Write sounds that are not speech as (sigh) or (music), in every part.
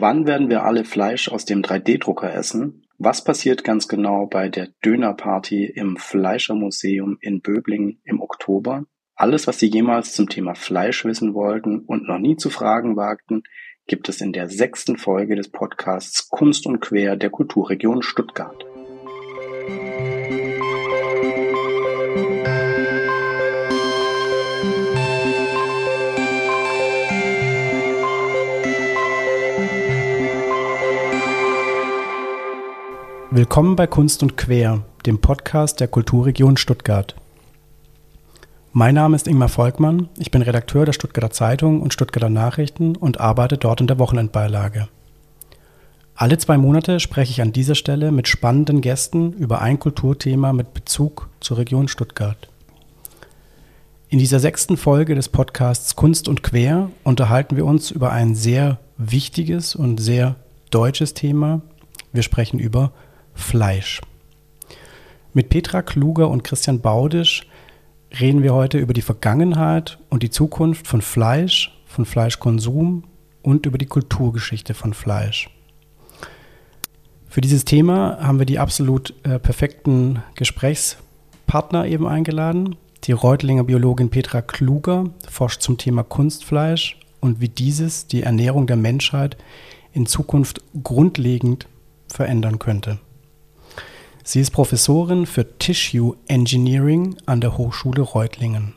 Wann werden wir alle Fleisch aus dem 3D-Drucker essen? Was passiert ganz genau bei der Dönerparty im Fleischermuseum in Böblingen im Oktober? Alles, was Sie jemals zum Thema Fleisch wissen wollten und noch nie zu fragen wagten, gibt es in der sechsten Folge des Podcasts Kunst und Quer der Kulturregion Stuttgart. Willkommen bei Kunst und Quer, dem Podcast der Kulturregion Stuttgart. Mein Name ist Ingmar Volkmann, ich bin Redakteur der Stuttgarter Zeitung und Stuttgarter Nachrichten und arbeite dort in der Wochenendbeilage. Alle zwei Monate spreche ich an dieser Stelle mit spannenden Gästen über ein Kulturthema mit Bezug zur Region Stuttgart. In dieser sechsten Folge des Podcasts Kunst und Quer unterhalten wir uns über ein sehr wichtiges und sehr deutsches Thema. Wir sprechen über Fleisch. Mit Petra Kluger und Christian Baudisch reden wir heute über die Vergangenheit und die Zukunft von Fleisch, von Fleischkonsum und über die Kulturgeschichte von Fleisch. Für dieses Thema haben wir die absolut äh, perfekten Gesprächspartner eben eingeladen. Die Reutlinger Biologin Petra Kluger forscht zum Thema Kunstfleisch und wie dieses die Ernährung der Menschheit in Zukunft grundlegend verändern könnte. Sie ist Professorin für Tissue Engineering an der Hochschule Reutlingen.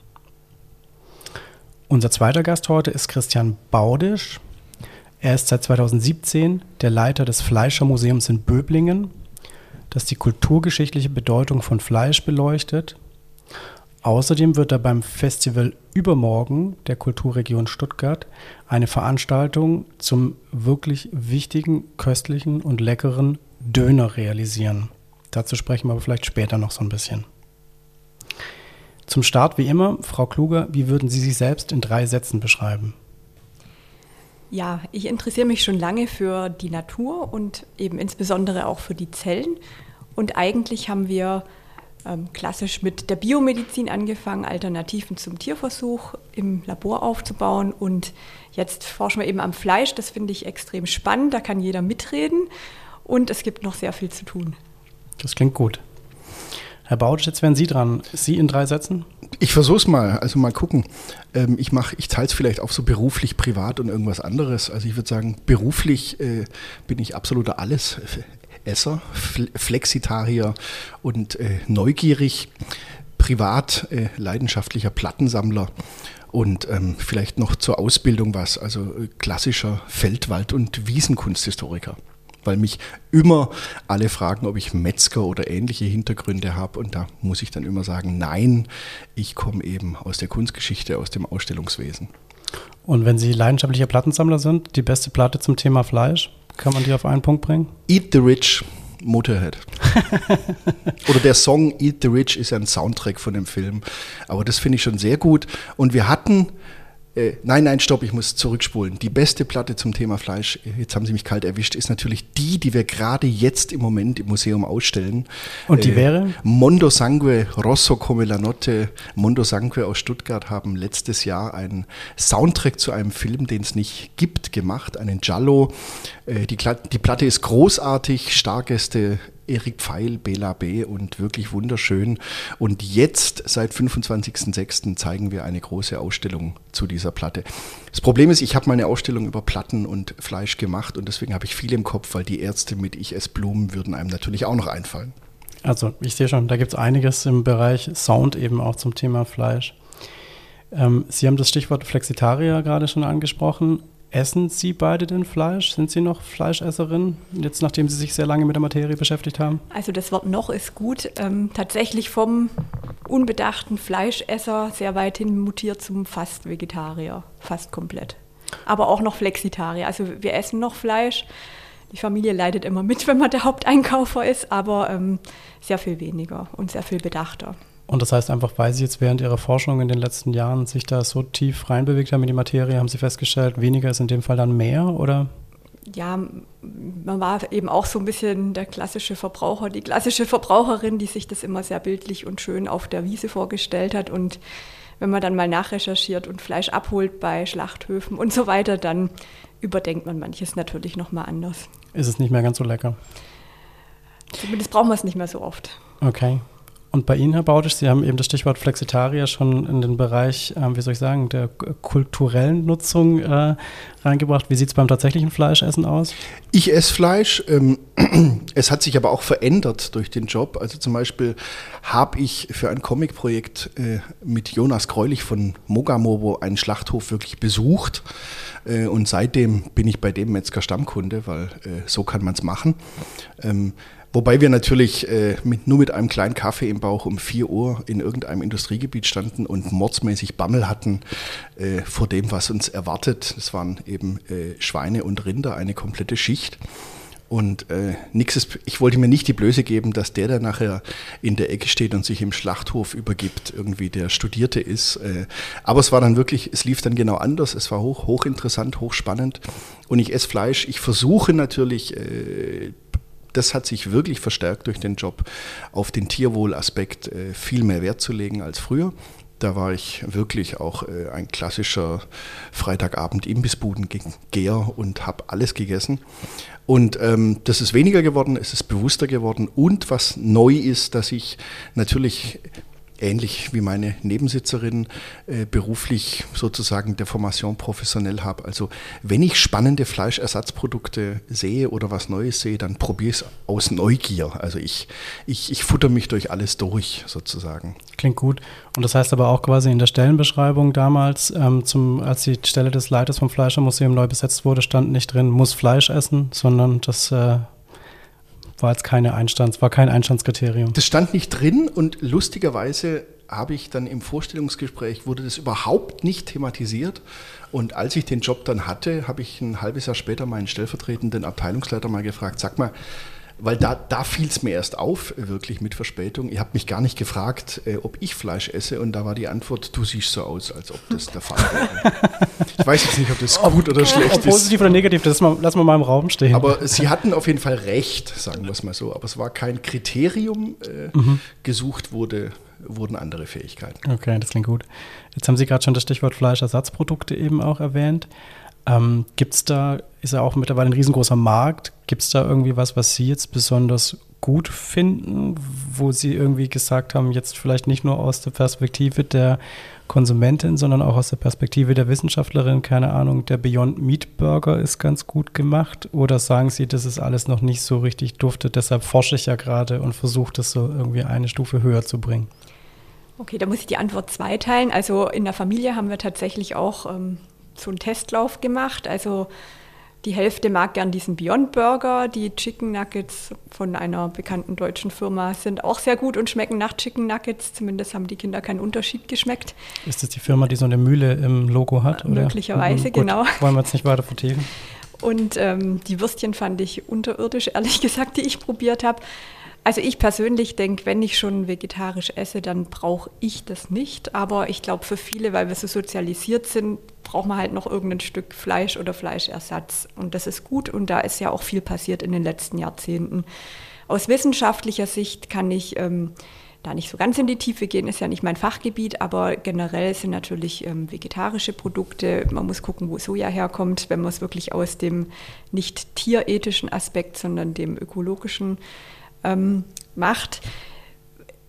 Unser zweiter Gast heute ist Christian Baudisch. Er ist seit 2017 der Leiter des Fleischermuseums in Böblingen, das die kulturgeschichtliche Bedeutung von Fleisch beleuchtet. Außerdem wird er beim Festival Übermorgen der Kulturregion Stuttgart eine Veranstaltung zum wirklich wichtigen, köstlichen und leckeren Döner realisieren. Dazu sprechen wir aber vielleicht später noch so ein bisschen. Zum Start wie immer, Frau Kluger, wie würden Sie sich selbst in drei Sätzen beschreiben? Ja, ich interessiere mich schon lange für die Natur und eben insbesondere auch für die Zellen. Und eigentlich haben wir ähm, klassisch mit der Biomedizin angefangen, Alternativen zum Tierversuch im Labor aufzubauen. Und jetzt forschen wir eben am Fleisch. Das finde ich extrem spannend. Da kann jeder mitreden. Und es gibt noch sehr viel zu tun. Das klingt gut. Herr Bautsch, jetzt wären Sie dran. Sie in drei Sätzen? Ich versuche es mal, also mal gucken. Ähm, ich mache, ich teile es vielleicht auf so beruflich, privat und irgendwas anderes. Also ich würde sagen, beruflich äh, bin ich absoluter Allesesser, Flexitarier und äh, neugierig. Privat äh, leidenschaftlicher Plattensammler und ähm, vielleicht noch zur Ausbildung was, also äh, klassischer Feldwald- und Wiesenkunsthistoriker weil mich immer alle fragen, ob ich Metzger oder ähnliche Hintergründe habe. Und da muss ich dann immer sagen, nein, ich komme eben aus der Kunstgeschichte, aus dem Ausstellungswesen. Und wenn Sie leidenschaftlicher Plattensammler sind, die beste Platte zum Thema Fleisch, kann man die auf einen Punkt bringen? Eat the Rich, Motorhead. (laughs) Oder der Song Eat the Rich ist ein Soundtrack von dem Film. Aber das finde ich schon sehr gut. Und wir hatten äh, nein, nein, stopp, ich muss zurückspulen. Die beste Platte zum Thema Fleisch, jetzt haben Sie mich kalt erwischt, ist natürlich die, die wir gerade jetzt im Moment im Museum ausstellen. Und die äh, wäre? Mondo Sangue, Rosso come la Notte. Mondo Sangue aus Stuttgart haben letztes Jahr einen Soundtrack zu einem Film, den es nicht gibt, gemacht, einen Giallo. Äh, die, die Platte ist großartig, Stargäste Erik Pfeil, Bela B. und wirklich wunderschön. Und jetzt, seit 25.06., zeigen wir eine große Ausstellung zu dieser Platte. Das Problem ist, ich habe mal eine Ausstellung über Platten und Fleisch gemacht und deswegen habe ich viel im Kopf, weil die Ärzte mit Ich ess Blumen würden einem natürlich auch noch einfallen. Also, ich sehe schon, da gibt es einiges im Bereich Sound eben auch zum Thema Fleisch. Ähm, Sie haben das Stichwort Flexitarier gerade schon angesprochen. Essen Sie beide denn Fleisch? Sind Sie noch Fleischesserin, jetzt nachdem Sie sich sehr lange mit der Materie beschäftigt haben? Also das Wort noch ist gut. Ähm, tatsächlich vom unbedachten Fleischesser sehr weit hin mutiert zum fast Vegetarier, fast komplett. Aber auch noch Flexitarier. Also wir essen noch Fleisch. Die Familie leidet immer mit, (laughs) wenn man der Haupteinkaufer ist, aber ähm, sehr viel weniger und sehr viel bedachter. Und das heißt einfach, weil Sie jetzt während Ihrer Forschung in den letzten Jahren sich da so tief reinbewegt haben in die Materie, haben Sie festgestellt, weniger ist in dem Fall dann mehr oder? Ja, man war eben auch so ein bisschen der klassische Verbraucher, die klassische Verbraucherin, die sich das immer sehr bildlich und schön auf der Wiese vorgestellt hat. Und wenn man dann mal nachrecherchiert und Fleisch abholt bei Schlachthöfen und so weiter, dann überdenkt man manches natürlich nochmal anders. Ist es nicht mehr ganz so lecker? Zumindest brauchen wir es nicht mehr so oft. Okay. Und bei Ihnen, Herr Bautisch, Sie haben eben das Stichwort Flexitarier schon in den Bereich, äh, wie soll ich sagen, der kulturellen Nutzung äh, reingebracht. Wie sieht es beim tatsächlichen Fleischessen aus? Ich esse Fleisch. Ähm, (clears throat) es hat sich aber auch verändert durch den Job. Also zum Beispiel habe ich für ein Comicprojekt äh, mit Jonas Greulich von Mogamobo einen Schlachthof wirklich besucht. Äh, und seitdem bin ich bei dem Metzger Stammkunde, weil äh, so kann man es machen. Ähm, Wobei wir natürlich äh, mit, nur mit einem kleinen Kaffee im Bauch um 4 Uhr in irgendeinem Industriegebiet standen und mordsmäßig Bammel hatten äh, vor dem, was uns erwartet. Es waren eben äh, Schweine und Rinder, eine komplette Schicht. Und äh, nix ist, ich wollte mir nicht die Blöße geben, dass der, der nachher in der Ecke steht und sich im Schlachthof übergibt, irgendwie der Studierte ist. Äh, aber es war dann wirklich, es lief dann genau anders. Es war hoch, hochinteressant, hochspannend. Und ich esse Fleisch. Ich versuche natürlich äh, das hat sich wirklich verstärkt durch den Job, auf den Tierwohlaspekt äh, viel mehr Wert zu legen als früher. Da war ich wirklich auch äh, ein klassischer Freitagabend-Imbissbuden-Geher und habe alles gegessen. Und ähm, das ist weniger geworden, es ist bewusster geworden. Und was neu ist, dass ich natürlich ähnlich wie meine Nebensitzerin äh, beruflich sozusagen der Formation professionell habe. Also wenn ich spannende Fleischersatzprodukte sehe oder was Neues sehe, dann probiere ich es aus Neugier. Also ich, ich, ich futter mich durch alles durch sozusagen. Klingt gut. Und das heißt aber auch quasi in der Stellenbeschreibung damals, ähm, zum, als die Stelle des Leiters vom Fleischermuseum neu besetzt wurde, stand nicht drin, muss Fleisch essen, sondern das äh, war jetzt keine Einstands, war kein Einstandskriterium. Das stand nicht drin und lustigerweise habe ich dann im Vorstellungsgespräch, wurde das überhaupt nicht thematisiert. Und als ich den Job dann hatte, habe ich ein halbes Jahr später meinen stellvertretenden Abteilungsleiter mal gefragt, sag mal, weil da, da fiel es mir erst auf, wirklich mit Verspätung. Ihr habt mich gar nicht gefragt, äh, ob ich Fleisch esse und da war die Antwort, du siehst so aus, als ob das der Fall wäre. ich weiß jetzt nicht, ob das gut oder schlecht ist. Positiv oder negativ, das mal, lassen wir mal im Raum stehen. Aber sie hatten auf jeden Fall recht, sagen wir es mal so. Aber es war kein Kriterium, äh, mhm. gesucht wurde, wurden andere Fähigkeiten. Okay, das klingt gut. Jetzt haben Sie gerade schon das Stichwort Fleischersatzprodukte eben auch erwähnt. Ähm, Gibt es da, ist ja auch mittlerweile ein riesengroßer Markt, gibt es da irgendwie was, was Sie jetzt besonders gut finden, wo Sie irgendwie gesagt haben, jetzt vielleicht nicht nur aus der Perspektive der Konsumentin, sondern auch aus der Perspektive der Wissenschaftlerin, keine Ahnung, der Beyond Meat Burger ist ganz gut gemacht? Oder sagen Sie, das ist alles noch nicht so richtig duftet, deshalb forsche ich ja gerade und versuche das so irgendwie eine Stufe höher zu bringen? Okay, da muss ich die Antwort zweiteilen. Also in der Familie haben wir tatsächlich auch ähm, so einen Testlauf gemacht. Also die Hälfte mag gern diesen Beyond Burger. Die Chicken Nuggets von einer bekannten deutschen Firma sind auch sehr gut und schmecken nach Chicken Nuggets. Zumindest haben die Kinder keinen Unterschied geschmeckt. Ist das die Firma, die so eine Mühle im Logo hat? Oder? Möglicherweise, mhm, gut, genau. Wollen wir jetzt nicht weiter vertiefen. Und ähm, die Würstchen fand ich unterirdisch, ehrlich (laughs) gesagt, die ich probiert habe. Also ich persönlich denke, wenn ich schon vegetarisch esse, dann brauche ich das nicht. Aber ich glaube, für viele, weil wir so sozialisiert sind, braucht man halt noch irgendein Stück Fleisch oder Fleischersatz. Und das ist gut und da ist ja auch viel passiert in den letzten Jahrzehnten. Aus wissenschaftlicher Sicht kann ich ähm, da nicht so ganz in die Tiefe gehen, ist ja nicht mein Fachgebiet, aber generell sind natürlich ähm, vegetarische Produkte. Man muss gucken, wo Soja herkommt, wenn man es wirklich aus dem nicht tierethischen Aspekt, sondern dem ökologischen ähm, macht.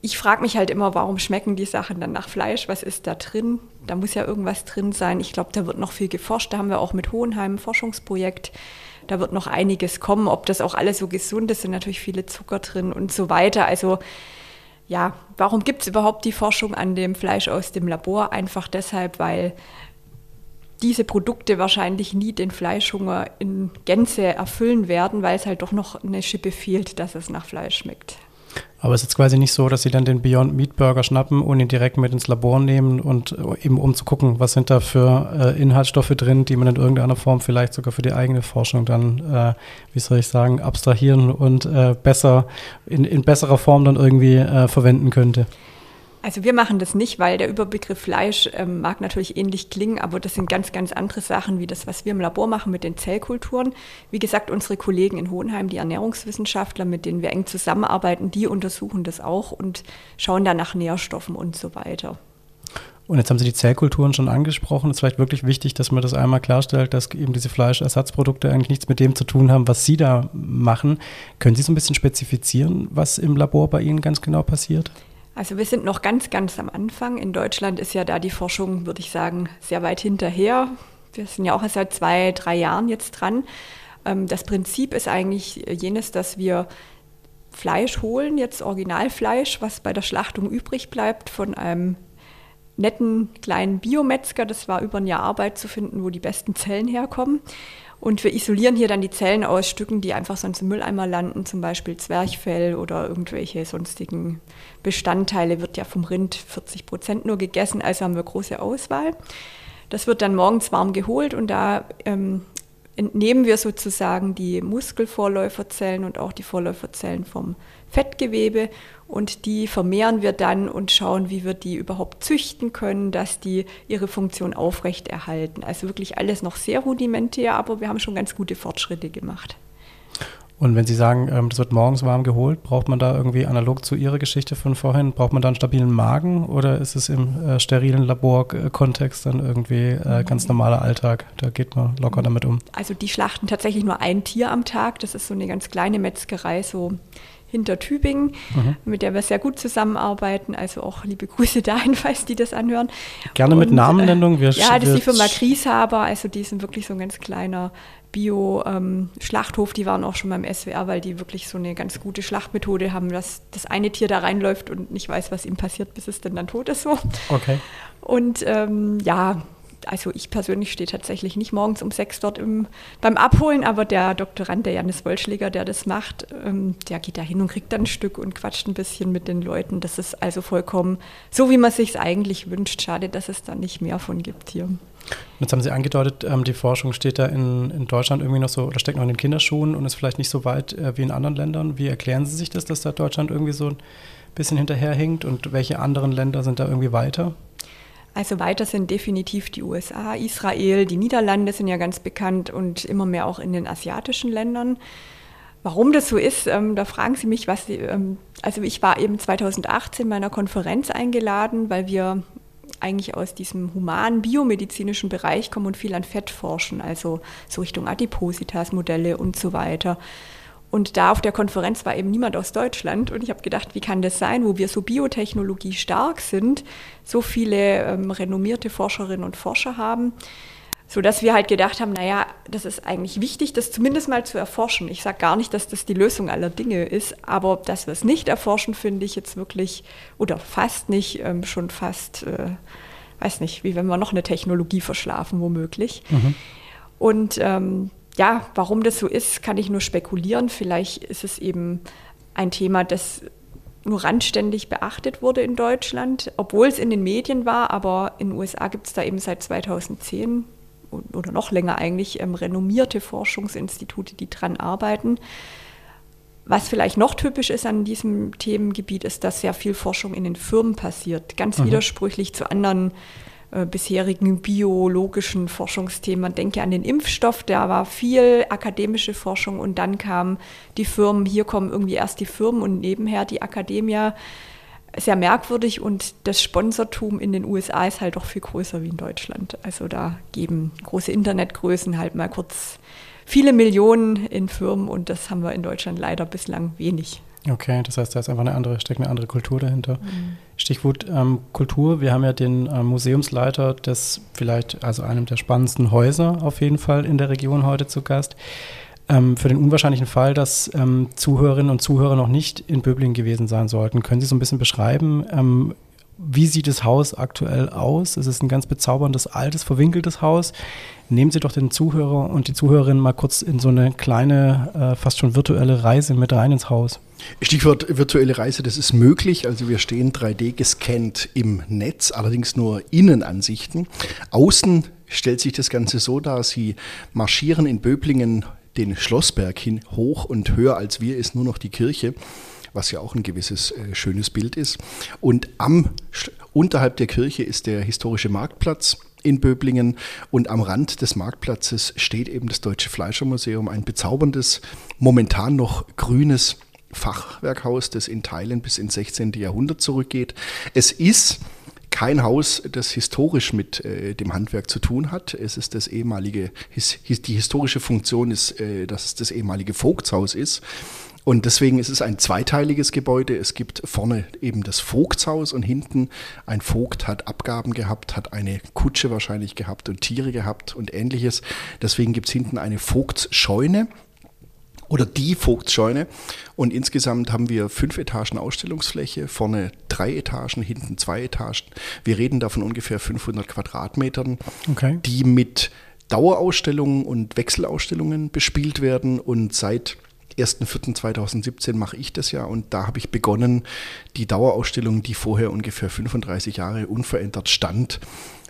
Ich frage mich halt immer, warum schmecken die Sachen dann nach Fleisch? Was ist da drin? Da muss ja irgendwas drin sein. Ich glaube, da wird noch viel geforscht. Da haben wir auch mit Hohenheim ein Forschungsprojekt. Da wird noch einiges kommen. Ob das auch alles so gesund ist, sind natürlich viele Zucker drin und so weiter. Also ja, warum gibt es überhaupt die Forschung an dem Fleisch aus dem Labor? Einfach deshalb, weil diese Produkte wahrscheinlich nie den Fleischhunger in Gänze erfüllen werden, weil es halt doch noch eine Schippe fehlt, dass es nach Fleisch schmeckt. Aber es ist jetzt quasi nicht so, dass sie dann den Beyond Meat Burger schnappen und ihn direkt mit ins Labor nehmen und äh, eben um zu gucken, was sind da für äh, Inhaltsstoffe drin, die man in irgendeiner Form vielleicht sogar für die eigene Forschung dann, äh, wie soll ich sagen, abstrahieren und äh, besser, in, in besserer Form dann irgendwie äh, verwenden könnte. Also wir machen das nicht, weil der Überbegriff Fleisch ähm, mag natürlich ähnlich klingen, aber das sind ganz, ganz andere Sachen wie das, was wir im Labor machen mit den Zellkulturen. Wie gesagt, unsere Kollegen in Hohenheim, die Ernährungswissenschaftler, mit denen wir eng zusammenarbeiten, die untersuchen das auch und schauen dann nach Nährstoffen und so weiter. Und jetzt haben Sie die Zellkulturen schon angesprochen. Es ist vielleicht wirklich wichtig, dass man das einmal klarstellt, dass eben diese Fleischersatzprodukte eigentlich nichts mit dem zu tun haben, was Sie da machen. Können Sie so ein bisschen spezifizieren, was im Labor bei Ihnen ganz genau passiert? Also wir sind noch ganz, ganz am Anfang. In Deutschland ist ja da die Forschung, würde ich sagen, sehr weit hinterher. Wir sind ja auch seit zwei, drei Jahren jetzt dran. Ähm, das Prinzip ist eigentlich jenes, dass wir Fleisch holen, jetzt Originalfleisch, was bei der Schlachtung übrig bleibt von einem netten kleinen Biometzger. Das war über ein Jahr Arbeit zu finden, wo die besten Zellen herkommen. Und wir isolieren hier dann die Zellen aus Stücken, die einfach sonst im Mülleimer landen, zum Beispiel Zwerchfell oder irgendwelche sonstigen Bestandteile. Wird ja vom Rind 40 Prozent nur gegessen, also haben wir große Auswahl. Das wird dann morgens warm geholt und da ähm, entnehmen wir sozusagen die Muskelvorläuferzellen und auch die Vorläuferzellen vom Fettgewebe und die vermehren wir dann und schauen, wie wir die überhaupt züchten können, dass die ihre Funktion aufrechterhalten. Also wirklich alles noch sehr rudimentär, aber wir haben schon ganz gute Fortschritte gemacht. Und wenn Sie sagen, ähm, das wird morgens warm geholt, braucht man da irgendwie analog zu Ihrer Geschichte von vorhin, braucht man da einen stabilen Magen oder ist es im äh, sterilen Laborkontext dann irgendwie äh, ganz normaler Alltag? Da geht man locker damit um. Also die schlachten tatsächlich nur ein Tier am Tag. Das ist so eine ganz kleine Metzgerei, so hinter Tübingen, mhm. mit der wir sehr gut zusammenarbeiten. Also auch liebe Grüße (laughs) dahin, falls die das anhören. Gerne mit Namennennung. Wir ja, das ist die Firma Grieshaber. Also die sind wirklich so ein ganz kleiner Bio-Schlachthof. Ähm, die waren auch schon beim SWR, weil die wirklich so eine ganz gute Schlachtmethode haben, dass das eine Tier da reinläuft und nicht weiß, was ihm passiert, bis es denn dann tot ist. So. Okay. Und ähm, ja, also ich persönlich stehe tatsächlich nicht morgens um sechs dort im, beim Abholen, aber der Doktorand, der Janis Wollschläger, der das macht, ähm, der geht da hin und kriegt dann ein Stück und quatscht ein bisschen mit den Leuten. Das ist also vollkommen so, wie man sich eigentlich wünscht. Schade, dass es da nicht mehr von gibt hier. Jetzt haben Sie angedeutet, ähm, die Forschung steht da in, in, Deutschland irgendwie noch so oder steckt noch in den Kinderschuhen und ist vielleicht nicht so weit äh, wie in anderen Ländern. Wie erklären Sie sich das, dass da Deutschland irgendwie so ein bisschen hinterherhinkt und welche anderen Länder sind da irgendwie weiter? Also weiter sind definitiv die USA, Israel, die Niederlande sind ja ganz bekannt und immer mehr auch in den asiatischen Ländern. Warum das so ist, ähm, da fragen Sie mich, was Sie, ähm, also ich war eben 2018 bei einer Konferenz eingeladen, weil wir eigentlich aus diesem humanen biomedizinischen Bereich kommen und viel an Fett forschen, also so Richtung Adipositas-Modelle und so weiter. Und da auf der Konferenz war eben niemand aus Deutschland. Und ich habe gedacht, wie kann das sein, wo wir so Biotechnologie stark sind, so viele ähm, renommierte Forscherinnen und Forscher haben, sodass wir halt gedacht haben, naja, das ist eigentlich wichtig, das zumindest mal zu erforschen. Ich sage gar nicht, dass das die Lösung aller Dinge ist, aber dass wir es nicht erforschen, finde ich jetzt wirklich, oder fast nicht, ähm, schon fast, äh, weiß nicht, wie wenn wir noch eine Technologie verschlafen, womöglich. Mhm. Und ähm, ja, warum das so ist, kann ich nur spekulieren. Vielleicht ist es eben ein Thema, das nur randständig beachtet wurde in Deutschland, obwohl es in den Medien war, aber in den USA gibt es da eben seit 2010 oder noch länger eigentlich ähm, renommierte Forschungsinstitute, die dran arbeiten. Was vielleicht noch typisch ist an diesem Themengebiet, ist, dass sehr viel Forschung in den Firmen passiert. Ganz mhm. widersprüchlich zu anderen äh, bisherigen biologischen Forschungsthemen. Man denke an den Impfstoff, da war viel akademische Forschung und dann kamen die Firmen, hier kommen irgendwie erst die Firmen und nebenher die Akademie. Sehr merkwürdig und das Sponsortum in den USA ist halt doch viel größer wie in Deutschland. Also da geben große Internetgrößen halt mal kurz viele Millionen in Firmen und das haben wir in Deutschland leider bislang wenig. Okay, das heißt, da ist einfach eine andere, steckt eine andere Kultur dahinter. Mhm. Stichwort ähm, Kultur. Wir haben ja den äh, Museumsleiter des vielleicht, also einem der spannendsten Häuser auf jeden Fall in der Region heute zu Gast. Ähm, für den unwahrscheinlichen Fall, dass ähm, Zuhörerinnen und Zuhörer noch nicht in Böblingen gewesen sein sollten, können Sie so ein bisschen beschreiben, ähm, wie sieht das Haus aktuell aus? Es ist ein ganz bezauberndes, altes, verwinkeltes Haus. Nehmen Sie doch den Zuhörer und die Zuhörerin mal kurz in so eine kleine, äh, fast schon virtuelle Reise mit rein ins Haus. Stichwort virtuelle Reise, das ist möglich. Also wir stehen 3D gescannt im Netz, allerdings nur Innenansichten. Außen stellt sich das Ganze so dar, Sie marschieren in Böblingen den Schlossberg hin, hoch und höher als wir ist nur noch die Kirche was ja auch ein gewisses äh, schönes Bild ist. Und am, unterhalb der Kirche ist der historische Marktplatz in Böblingen und am Rand des Marktplatzes steht eben das Deutsche Fleischermuseum, ein bezauberndes, momentan noch grünes Fachwerkhaus, das in Teilen bis ins 16. Jahrhundert zurückgeht. Es ist kein Haus, das historisch mit äh, dem Handwerk zu tun hat. Es ist das ehemalige, his, his, die historische Funktion ist, äh, dass es das ehemalige Vogtshaus ist. Und deswegen ist es ein zweiteiliges Gebäude. Es gibt vorne eben das Vogtshaus und hinten ein Vogt hat Abgaben gehabt, hat eine Kutsche wahrscheinlich gehabt und Tiere gehabt und ähnliches. Deswegen gibt es hinten eine Vogtsscheune oder die Vogtsscheune. Und insgesamt haben wir fünf Etagen Ausstellungsfläche, vorne drei Etagen, hinten zwei Etagen. Wir reden da von ungefähr 500 Quadratmetern, okay. die mit Dauerausstellungen und Wechselausstellungen bespielt werden und seit 1.4.2017 mache ich das ja und da habe ich begonnen, die Dauerausstellung, die vorher ungefähr 35 Jahre unverändert stand,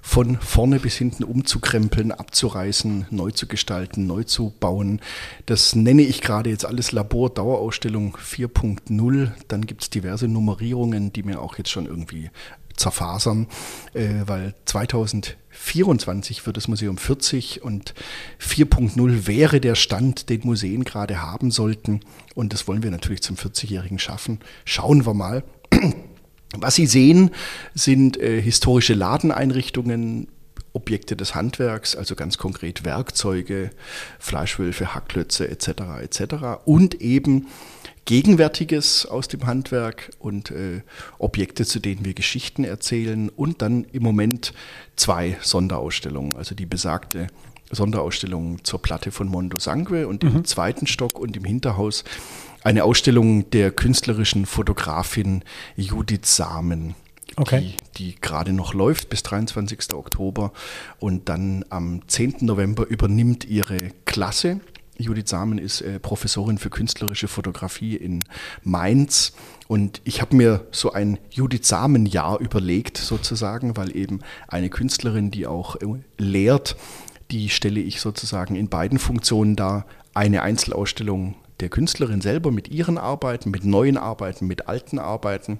von vorne bis hinten umzukrempeln, abzureißen, neu zu gestalten, neu zu bauen. Das nenne ich gerade jetzt alles Labor Dauerausstellung 4.0. Dann gibt es diverse Nummerierungen, die mir auch jetzt schon irgendwie zerfasern, äh, weil 2024 wird das Museum 40 und 4.0 wäre der Stand, den Museen gerade haben sollten. Und das wollen wir natürlich zum 40-Jährigen schaffen. Schauen wir mal. Was Sie sehen, sind äh, historische Ladeneinrichtungen, Objekte des Handwerks, also ganz konkret Werkzeuge, Fleischwölfe, Hacklötze etc. etc. und eben Gegenwärtiges aus dem Handwerk und äh, Objekte, zu denen wir Geschichten erzählen und dann im Moment zwei Sonderausstellungen, also die besagte Sonderausstellung zur Platte von Mondo Sangue und mhm. im zweiten Stock und im Hinterhaus eine Ausstellung der künstlerischen Fotografin Judith Samen. Okay. Die, die gerade noch läuft bis 23. Oktober und dann am 10. November übernimmt ihre Klasse Judith Samen ist äh, Professorin für künstlerische Fotografie in Mainz. Und ich habe mir so ein Judith Samen-Jahr überlegt, sozusagen, weil eben eine Künstlerin, die auch äh, lehrt, die stelle ich sozusagen in beiden Funktionen dar. Eine Einzelausstellung der Künstlerin selber mit ihren Arbeiten, mit neuen Arbeiten, mit alten Arbeiten.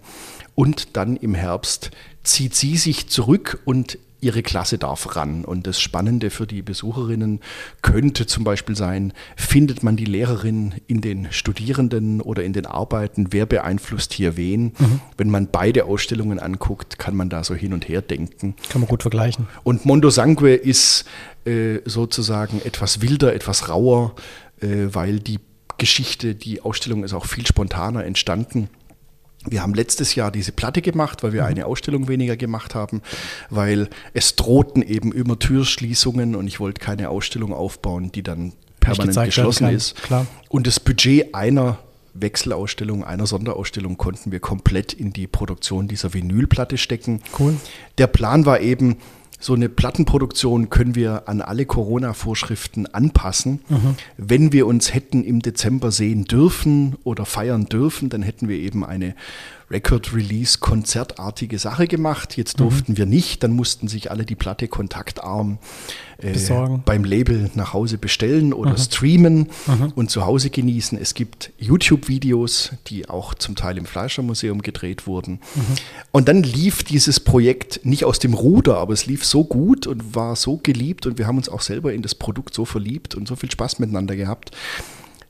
Und dann im Herbst zieht sie sich zurück und ihre Klasse darf ran. Und das Spannende für die Besucherinnen könnte zum Beispiel sein, findet man die Lehrerin in den Studierenden oder in den Arbeiten, wer beeinflusst hier wen? Mhm. Wenn man beide Ausstellungen anguckt, kann man da so hin und her denken. Kann man gut vergleichen. Und Mondo Sangue ist äh, sozusagen etwas wilder, etwas rauer, äh, weil die Geschichte, die Ausstellung ist auch viel spontaner entstanden. Wir haben letztes Jahr diese Platte gemacht, weil wir mhm. eine Ausstellung weniger gemacht haben, weil es drohten eben immer Türschließungen und ich wollte keine Ausstellung aufbauen, die dann permanent geschlossen ist. Klar. Und das Budget einer Wechselausstellung, einer Sonderausstellung konnten wir komplett in die Produktion dieser Vinylplatte stecken. Cool. Der Plan war eben, so eine Plattenproduktion können wir an alle Corona-Vorschriften anpassen. Mhm. Wenn wir uns hätten im Dezember sehen dürfen oder feiern dürfen, dann hätten wir eben eine Record-Release-konzertartige Sache gemacht. Jetzt durften mhm. wir nicht, dann mussten sich alle die Platte kontaktarm äh, beim Label nach Hause bestellen oder mhm. streamen mhm. und zu Hause genießen. Es gibt YouTube-Videos, die auch zum Teil im Fleischermuseum gedreht wurden. Mhm. Und dann lief dieses Projekt nicht aus dem Ruder, aber es lief so gut und war so geliebt und wir haben uns auch selber in das Produkt so verliebt und so viel Spaß miteinander gehabt,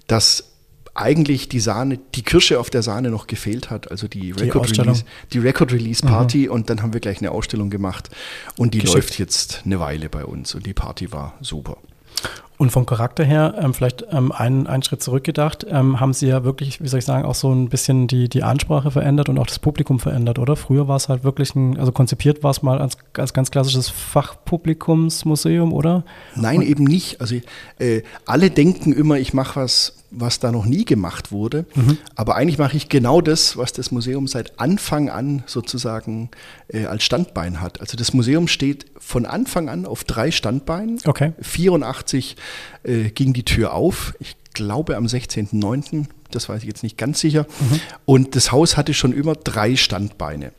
dass eigentlich die Sahne, die Kirsche auf der Sahne noch gefehlt hat, also die Record die Release, die Record Release Party mhm. und dann haben wir gleich eine Ausstellung gemacht und die Geschickt. läuft jetzt eine Weile bei uns und die Party war super. Und vom Charakter her, ähm, vielleicht ähm, einen, einen Schritt zurückgedacht, ähm, haben Sie ja wirklich, wie soll ich sagen, auch so ein bisschen die, die Ansprache verändert und auch das Publikum verändert, oder? Früher war es halt wirklich ein, also konzipiert war es mal als, als ganz klassisches Fachpublikumsmuseum, oder? Nein, und eben nicht. Also äh, alle denken immer, ich mache was was da noch nie gemacht wurde. Mhm. Aber eigentlich mache ich genau das, was das Museum seit Anfang an sozusagen äh, als Standbein hat. Also das Museum steht von Anfang an auf drei Standbeinen. Okay. 84 äh, ging die Tür auf. Ich glaube am 16.09., das weiß ich jetzt nicht ganz sicher. Mhm. Und das Haus hatte schon immer drei Standbeine.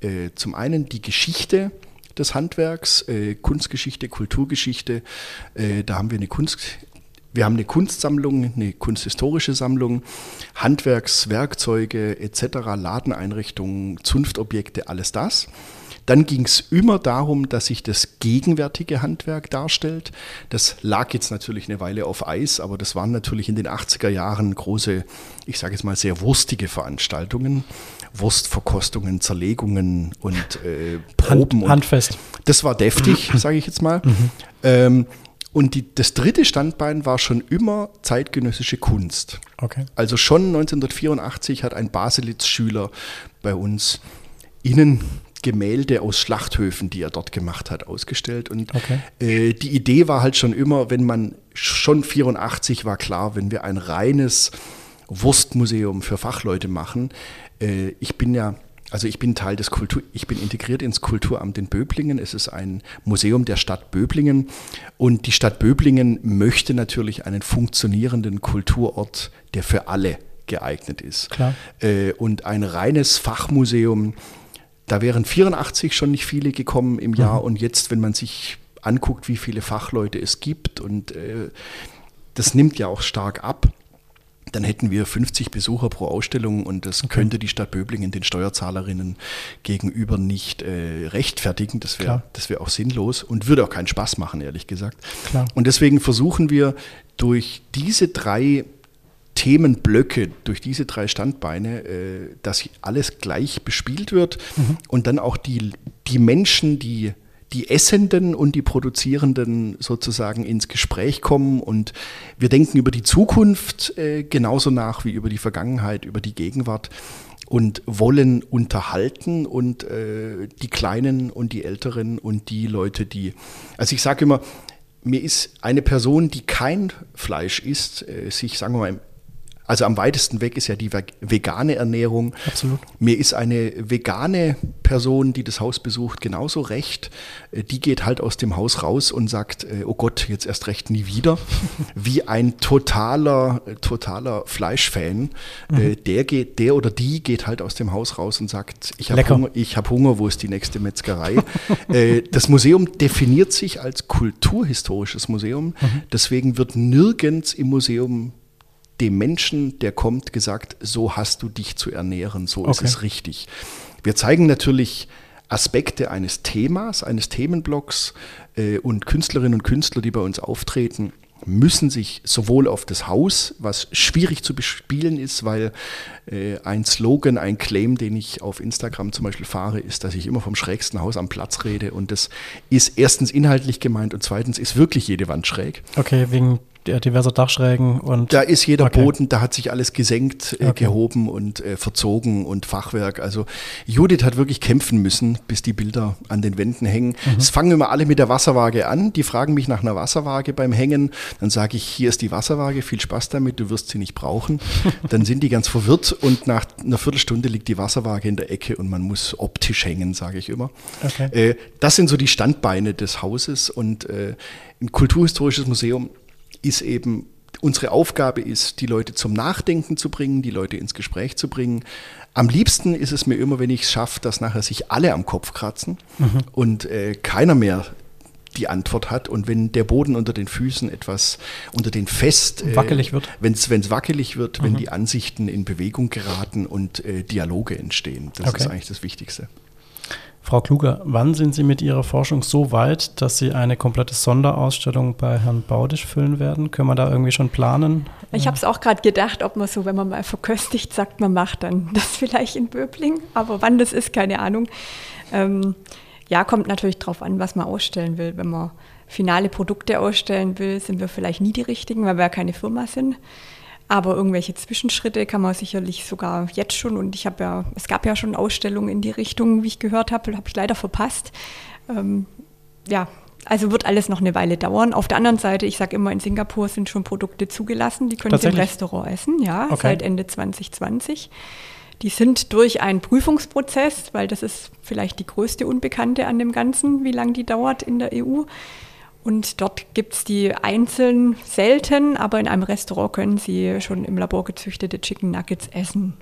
Äh, zum einen die Geschichte, des Handwerks, äh, Kunstgeschichte, Kulturgeschichte. Äh, da haben wir eine Kunst, wir haben eine Kunstsammlung, eine kunsthistorische Sammlung, Handwerkswerkzeuge etc., Ladeneinrichtungen, Zunftobjekte, alles das. Dann ging es immer darum, dass sich das gegenwärtige Handwerk darstellt. Das lag jetzt natürlich eine Weile auf Eis, aber das waren natürlich in den 80er Jahren große, ich sage jetzt mal sehr wurstige Veranstaltungen. Wurstverkostungen, Zerlegungen und äh, Proben. Hand, handfest. das war deftig, (clears throat) sage ich jetzt mal. Mhm. Ähm, und die, das dritte Standbein war schon immer zeitgenössische Kunst. Okay. Also schon 1984 hat ein Baselitz-Schüler bei uns innen Gemälde aus Schlachthöfen, die er dort gemacht hat, ausgestellt. Und okay. äh, die Idee war halt schon immer, wenn man schon 84 war klar, wenn wir ein reines Wurstmuseum für Fachleute machen. Äh, ich bin ja also ich bin Teil des Kultur, ich bin integriert ins Kulturamt in Böblingen. Es ist ein Museum der Stadt Böblingen und die Stadt Böblingen möchte natürlich einen funktionierenden Kulturort, der für alle geeignet ist. Klar. Äh, und ein reines Fachmuseum, da wären 84 schon nicht viele gekommen im Jahr mhm. und jetzt, wenn man sich anguckt, wie viele Fachleute es gibt und äh, das nimmt ja auch stark ab dann hätten wir 50 Besucher pro Ausstellung und das okay. könnte die Stadt Böblingen den Steuerzahlerinnen gegenüber nicht äh, rechtfertigen. Das wäre wär auch sinnlos und würde auch keinen Spaß machen, ehrlich gesagt. Klar. Und deswegen versuchen wir durch diese drei Themenblöcke, durch diese drei Standbeine, äh, dass alles gleich bespielt wird mhm. und dann auch die, die Menschen, die die Essenden und die Produzierenden sozusagen ins Gespräch kommen und wir denken über die Zukunft äh, genauso nach wie über die Vergangenheit, über die Gegenwart und wollen unterhalten und äh, die Kleinen und die Älteren und die Leute, die, also ich sage immer, mir ist eine Person, die kein Fleisch isst, äh, sich, sagen wir mal, also am weitesten weg ist ja die vegane Ernährung. Absolut. Mir ist eine vegane Person, die das Haus besucht, genauso recht. Äh, die geht halt aus dem Haus raus und sagt, äh, oh Gott, jetzt erst recht nie wieder. (laughs) Wie ein totaler, äh, totaler Fleischfan. Mhm. Der geht, der oder die geht halt aus dem Haus raus und sagt, ich habe Hunger, ich habe Hunger, wo ist die nächste Metzgerei? (laughs) das Museum definiert sich als kulturhistorisches Museum. Mhm. Deswegen wird nirgends im Museum dem Menschen, der kommt, gesagt, so hast du dich zu ernähren, so okay. ist es richtig. Wir zeigen natürlich Aspekte eines Themas, eines Themenblocks äh, und Künstlerinnen und Künstler, die bei uns auftreten, müssen sich sowohl auf das Haus, was schwierig zu bespielen ist, weil äh, ein Slogan, ein Claim, den ich auf Instagram zum Beispiel fahre, ist, dass ich immer vom schrägsten Haus am Platz rede und das ist erstens inhaltlich gemeint und zweitens ist wirklich jede Wand schräg. Okay, wegen diverser Dachschrägen und. Da ist jeder okay. Boden, da hat sich alles gesenkt, äh, okay. gehoben und äh, verzogen und Fachwerk. Also Judith hat wirklich kämpfen müssen, bis die Bilder an den Wänden hängen. Mhm. Es fangen immer alle mit der Wasserwaage an. Die fragen mich nach einer Wasserwaage beim Hängen. Dann sage ich, hier ist die Wasserwaage, viel Spaß damit, du wirst sie nicht brauchen. (laughs) Dann sind die ganz verwirrt und nach einer Viertelstunde liegt die Wasserwaage in der Ecke und man muss optisch hängen, sage ich immer. Okay. Äh, das sind so die Standbeine des Hauses und äh, ein kulturhistorisches Museum ist eben, unsere Aufgabe ist, die Leute zum Nachdenken zu bringen, die Leute ins Gespräch zu bringen. Am liebsten ist es mir immer, wenn ich es schaffe, dass nachher sich alle am Kopf kratzen mhm. und äh, keiner mehr die Antwort hat und wenn der Boden unter den Füßen etwas unter den fest äh, wackelig wird, wenn es wackelig wird, mhm. wenn die Ansichten in Bewegung geraten und äh, Dialoge entstehen, das okay. ist eigentlich das Wichtigste. Frau Kluger, wann sind Sie mit Ihrer Forschung so weit, dass Sie eine komplette Sonderausstellung bei Herrn Baudisch füllen werden? Können wir da irgendwie schon planen? Ich habe es auch gerade gedacht, ob man so, wenn man mal verköstigt, sagt, man macht dann das (laughs) vielleicht in Böbling. Aber wann das ist, keine Ahnung. Ähm, ja, kommt natürlich darauf an, was man ausstellen will. Wenn man finale Produkte ausstellen will, sind wir vielleicht nie die richtigen, weil wir ja keine Firma sind. Aber irgendwelche Zwischenschritte kann man sicherlich sogar jetzt schon. Und ich habe ja, es gab ja schon Ausstellungen in die Richtung, wie ich gehört habe, habe ich leider verpasst. Ähm, ja, also wird alles noch eine Weile dauern. Auf der anderen Seite, ich sage immer, in Singapur sind schon Produkte zugelassen, die können Sie im Restaurant essen, ja, okay. seit Ende 2020. Die sind durch einen Prüfungsprozess, weil das ist vielleicht die größte Unbekannte an dem Ganzen, wie lange die dauert in der EU. Und dort gibt es die einzeln selten, aber in einem Restaurant können Sie schon im Labor gezüchtete Chicken Nuggets essen.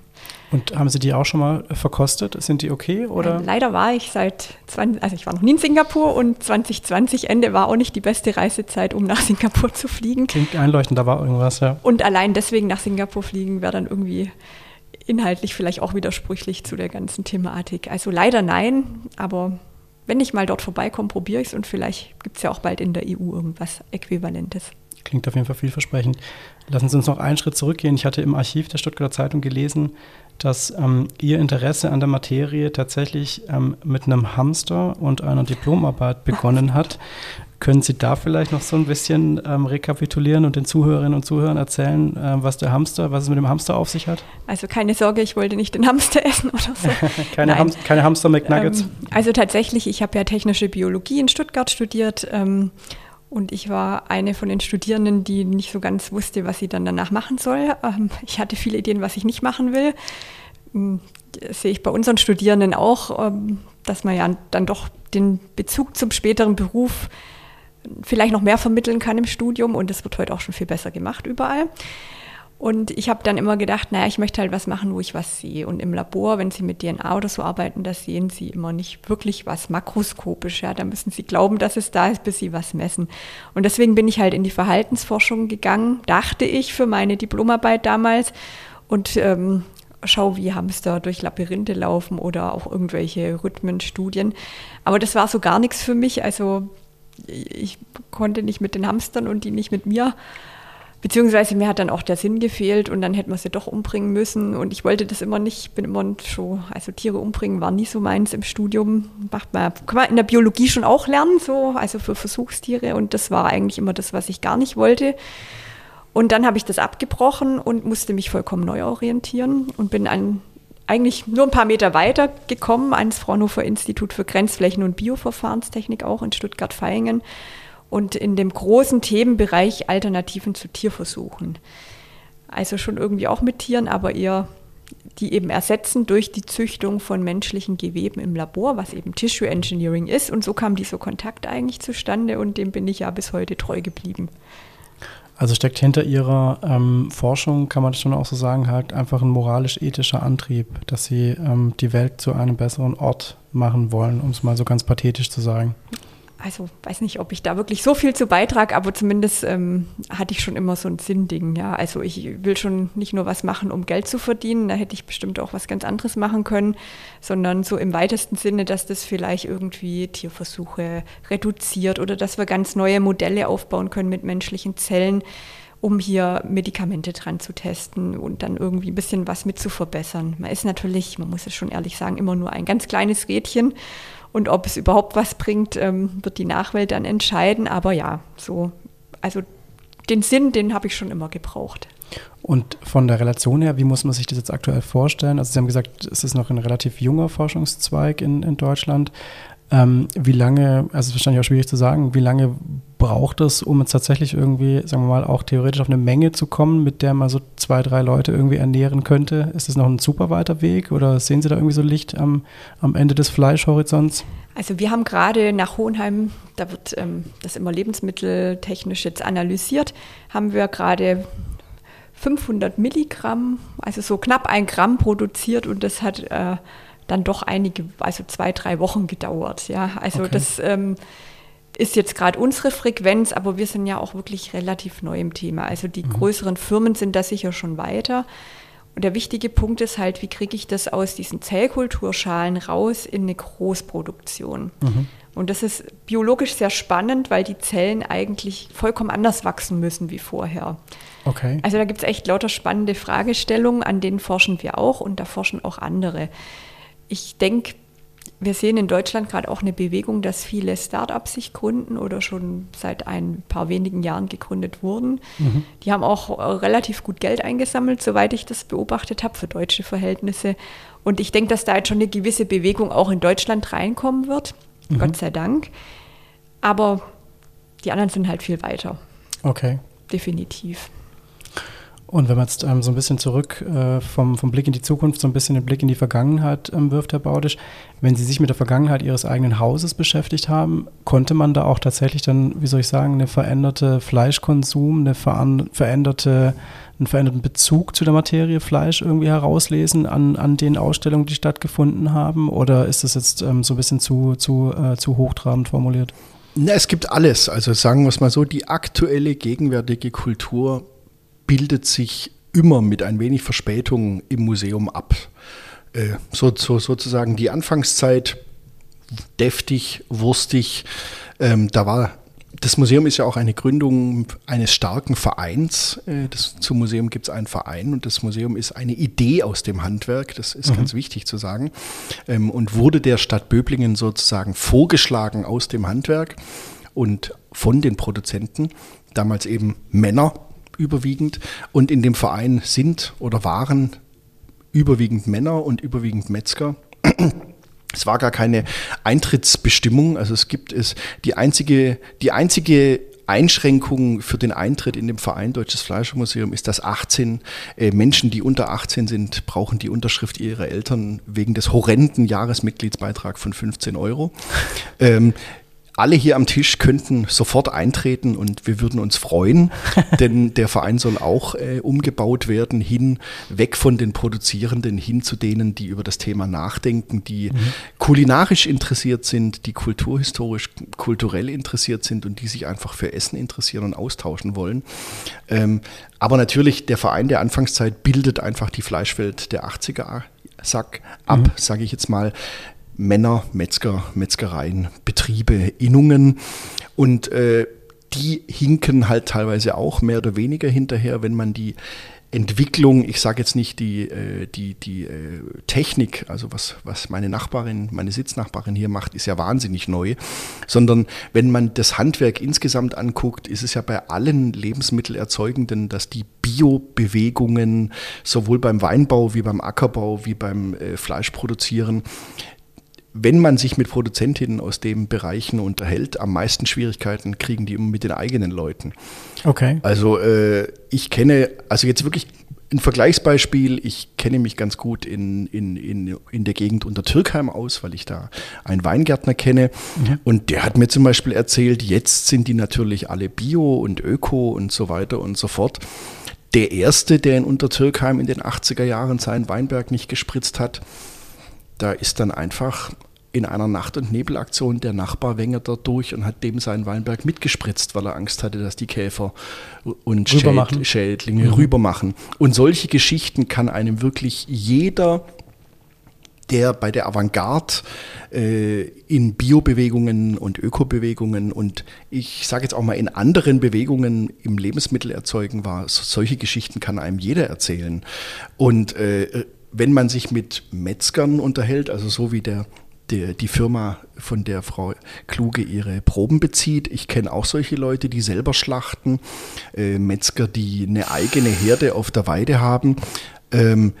Und haben Sie die auch schon mal verkostet? Sind die okay? Oder? Äh, leider war ich seit 20, also ich war noch nie in Singapur und 2020 Ende war auch nicht die beste Reisezeit, um nach (laughs) Singapur zu fliegen. Klingt einleuchtend, da war irgendwas, ja. Und allein deswegen nach Singapur fliegen wäre dann irgendwie inhaltlich vielleicht auch widersprüchlich zu der ganzen Thematik. Also leider nein, aber wenn ich mal dort vorbeikomme, probiere ich es und vielleicht gibt es ja auch bald in der EU irgendwas Äquivalentes. Klingt auf jeden Fall vielversprechend. Lassen Sie uns noch einen Schritt zurückgehen. Ich hatte im Archiv der Stuttgarter Zeitung gelesen, dass ähm, Ihr Interesse an der Materie tatsächlich ähm, mit einem Hamster und einer Diplomarbeit begonnen hat. (laughs) Können Sie da vielleicht noch so ein bisschen ähm, rekapitulieren und den Zuhörerinnen und Zuhörern erzählen, äh, was der Hamster, was es mit dem Hamster auf sich hat? Also keine Sorge, ich wollte nicht den Hamster (laughs) essen oder so. (laughs) keine, Ham keine Hamster McNuggets. Ähm, also tatsächlich, ich habe ja technische Biologie in Stuttgart studiert. Ähm, und ich war eine von den Studierenden, die nicht so ganz wusste, was sie dann danach machen soll. Ähm, ich hatte viele Ideen, was ich nicht machen will. Hm, das sehe ich bei unseren Studierenden auch, ähm, dass man ja dann doch den Bezug zum späteren Beruf vielleicht noch mehr vermitteln kann im Studium und das wird heute auch schon viel besser gemacht überall. Und ich habe dann immer gedacht, naja, ich möchte halt was machen, wo ich was sehe. Und im Labor, wenn Sie mit DNA oder so arbeiten, da sehen Sie immer nicht wirklich was makroskopisch. Ja, da müssen Sie glauben, dass es da ist, bis Sie was messen. Und deswegen bin ich halt in die Verhaltensforschung gegangen, dachte ich für meine Diplomarbeit damals. Und ähm, schau, wie Hamster durch Labyrinthe laufen oder auch irgendwelche Rhythmenstudien. Aber das war so gar nichts für mich. Also ich konnte nicht mit den Hamstern und die nicht mit mir. Beziehungsweise mir hat dann auch der Sinn gefehlt und dann hätten wir sie doch umbringen müssen. Und ich wollte das immer nicht, Ich bin immer schon, also Tiere umbringen war nie so meins im Studium. Macht man, kann man in der Biologie schon auch lernen, so, also für Versuchstiere. Und das war eigentlich immer das, was ich gar nicht wollte. Und dann habe ich das abgebrochen und musste mich vollkommen neu orientieren und bin an eigentlich nur ein paar Meter weiter gekommen ans Fraunhofer Institut für Grenzflächen- und Bioverfahrenstechnik auch in Stuttgart-Vaihingen und in dem großen Themenbereich Alternativen zu Tierversuchen. Also schon irgendwie auch mit Tieren, aber eher die eben ersetzen durch die Züchtung von menschlichen Geweben im Labor, was eben Tissue Engineering ist. Und so kam dieser Kontakt eigentlich zustande und dem bin ich ja bis heute treu geblieben. Also steckt hinter Ihrer ähm, Forschung, kann man das schon auch so sagen, halt einfach ein moralisch-ethischer Antrieb, dass Sie ähm, die Welt zu einem besseren Ort machen wollen, um es mal so ganz pathetisch zu sagen also weiß nicht, ob ich da wirklich so viel zu beitrage, aber zumindest ähm, hatte ich schon immer so ein Sinnding. Ja, also ich will schon nicht nur was machen, um Geld zu verdienen, da hätte ich bestimmt auch was ganz anderes machen können, sondern so im weitesten Sinne, dass das vielleicht irgendwie Tierversuche reduziert oder dass wir ganz neue Modelle aufbauen können mit menschlichen Zellen, um hier Medikamente dran zu testen und dann irgendwie ein bisschen was mit zu verbessern. Man ist natürlich, man muss es schon ehrlich sagen, immer nur ein ganz kleines Rädchen und ob es überhaupt was bringt, ähm, wird die Nachwelt dann entscheiden. Aber ja, so, also den Sinn, den habe ich schon immer gebraucht. Und von der Relation her, wie muss man sich das jetzt aktuell vorstellen? Also Sie haben gesagt, es ist noch ein relativ junger Forschungszweig in, in Deutschland. Ähm, wie lange, also es ist wahrscheinlich auch schwierig zu sagen, wie lange braucht es, um jetzt tatsächlich irgendwie, sagen wir mal, auch theoretisch auf eine Menge zu kommen, mit der man so zwei, drei Leute irgendwie ernähren könnte? Ist das noch ein super weiter Weg oder sehen Sie da irgendwie so Licht am, am Ende des Fleischhorizonts? Also wir haben gerade nach Hohenheim, da wird ähm, das immer lebensmitteltechnisch jetzt analysiert, haben wir gerade 500 Milligramm, also so knapp ein Gramm produziert und das hat äh, dann doch einige, also zwei, drei Wochen gedauert. Ja, also okay. das ähm, ist jetzt gerade unsere Frequenz, aber wir sind ja auch wirklich relativ neu im Thema. Also die mhm. größeren Firmen sind da sicher schon weiter. Und der wichtige Punkt ist halt, wie kriege ich das aus diesen Zellkulturschalen raus in eine Großproduktion? Mhm. Und das ist biologisch sehr spannend, weil die Zellen eigentlich vollkommen anders wachsen müssen wie vorher. Okay. Also da gibt es echt lauter spannende Fragestellungen, an denen forschen wir auch und da forschen auch andere ich denke, wir sehen in Deutschland gerade auch eine Bewegung, dass viele Start-ups sich gründen oder schon seit ein paar wenigen Jahren gegründet wurden. Mhm. Die haben auch äh, relativ gut Geld eingesammelt, soweit ich das beobachtet habe, für deutsche Verhältnisse. Und ich denke, dass da jetzt schon eine gewisse Bewegung auch in Deutschland reinkommen wird. Mhm. Gott sei Dank. Aber die anderen sind halt viel weiter. Okay. Definitiv. Und wenn man jetzt ähm, so ein bisschen zurück äh, vom, vom Blick in die Zukunft, so ein bisschen den Blick in die Vergangenheit ähm, wirft, Herr Baudisch, wenn Sie sich mit der Vergangenheit Ihres eigenen Hauses beschäftigt haben, konnte man da auch tatsächlich dann, wie soll ich sagen, eine veränderte Fleischkonsum, eine veränderte, einen veränderten Bezug zu der Materie Fleisch irgendwie herauslesen an, an den Ausstellungen, die stattgefunden haben? Oder ist das jetzt ähm, so ein bisschen zu, zu, äh, zu hochtrabend formuliert? Na, es gibt alles. Also sagen wir es mal so, die aktuelle, gegenwärtige Kultur bildet sich immer mit ein wenig Verspätung im Museum ab. Äh, so, so, sozusagen die Anfangszeit deftig, wurstig. Ähm, da war das Museum ist ja auch eine Gründung eines starken Vereins. Äh, das, zum Museum gibt es einen Verein und das Museum ist eine Idee aus dem Handwerk. Das ist mhm. ganz wichtig zu sagen. Ähm, und wurde der Stadt Böblingen sozusagen vorgeschlagen aus dem Handwerk und von den Produzenten. Damals eben Männer überwiegend. Und in dem Verein sind oder waren überwiegend Männer und überwiegend Metzger. (clears throat) Es war gar keine Eintrittsbestimmung. Also es gibt es die einzige, die einzige Einschränkung für den Eintritt in dem Verein Deutsches Fleischermuseum ist, dass 18 äh, Menschen, die unter 18 sind, brauchen die Unterschrift ihrer Eltern wegen des horrenden Jahresmitgliedsbeitrags von 15 Euro. (laughs) Ähm, alle hier am Tisch könnten sofort eintreten und wir würden uns freuen, (laughs) denn der Verein soll auch äh, umgebaut werden, hin, weg von den Produzierenden, hin zu denen, die über das Thema nachdenken, die mhm. kulinarisch interessiert sind, die kulturhistorisch, kulturell interessiert sind und die sich einfach für Essen interessieren und austauschen wollen. Ähm, aber natürlich, der Verein der Anfangszeit bildet einfach die Fleischwelt der 80er Sack ab, mhm. sage ich jetzt mal. Männer, Metzger, Metzgereien, Betriebe, Innungen. Und äh, die hinken halt teilweise auch mehr oder weniger hinterher, wenn man die Entwicklung, ich sage jetzt nicht die, äh, die, die äh, Technik, also was, was meine Nachbarin, meine Sitznachbarin hier macht, ist ja wahnsinnig neu, sondern wenn man das Handwerk insgesamt anguckt, ist es ja bei allen Lebensmittelerzeugenden, dass die Biobewegungen sowohl beim Weinbau wie beim Ackerbau wie beim äh, Fleischproduzieren wenn man sich mit Produzentinnen aus den Bereichen unterhält, am meisten Schwierigkeiten kriegen die mit den eigenen Leuten. Okay. Also äh, ich kenne, also jetzt wirklich ein Vergleichsbeispiel, ich kenne mich ganz gut in, in, in, in der Gegend unter Türkheim aus, weil ich da einen Weingärtner kenne. Mhm. Und der hat mir zum Beispiel erzählt, jetzt sind die natürlich alle Bio und Öko und so weiter und so fort. Der erste, der in Untertürkheim in den 80er Jahren seinen Weinberg nicht gespritzt hat, da ist dann einfach in einer Nacht- und Nebelaktion der Nachbar Wenger durch und hat dem seinen Weinberg mitgespritzt, weil er Angst hatte, dass die Käfer und Schäd Schädlinge mhm. rübermachen. Und solche Geschichten kann einem wirklich jeder, der bei der Avantgarde äh, in Biobewegungen und Ökobewegungen und ich sage jetzt auch mal in anderen Bewegungen im Lebensmittelerzeugen war, solche Geschichten kann einem jeder erzählen. Und äh, wenn man sich mit Metzgern unterhält, also so wie der, der, die Firma, von der Frau Kluge ihre Proben bezieht, ich kenne auch solche Leute, die selber schlachten, äh, Metzger, die eine eigene Herde auf der Weide haben. Ähm,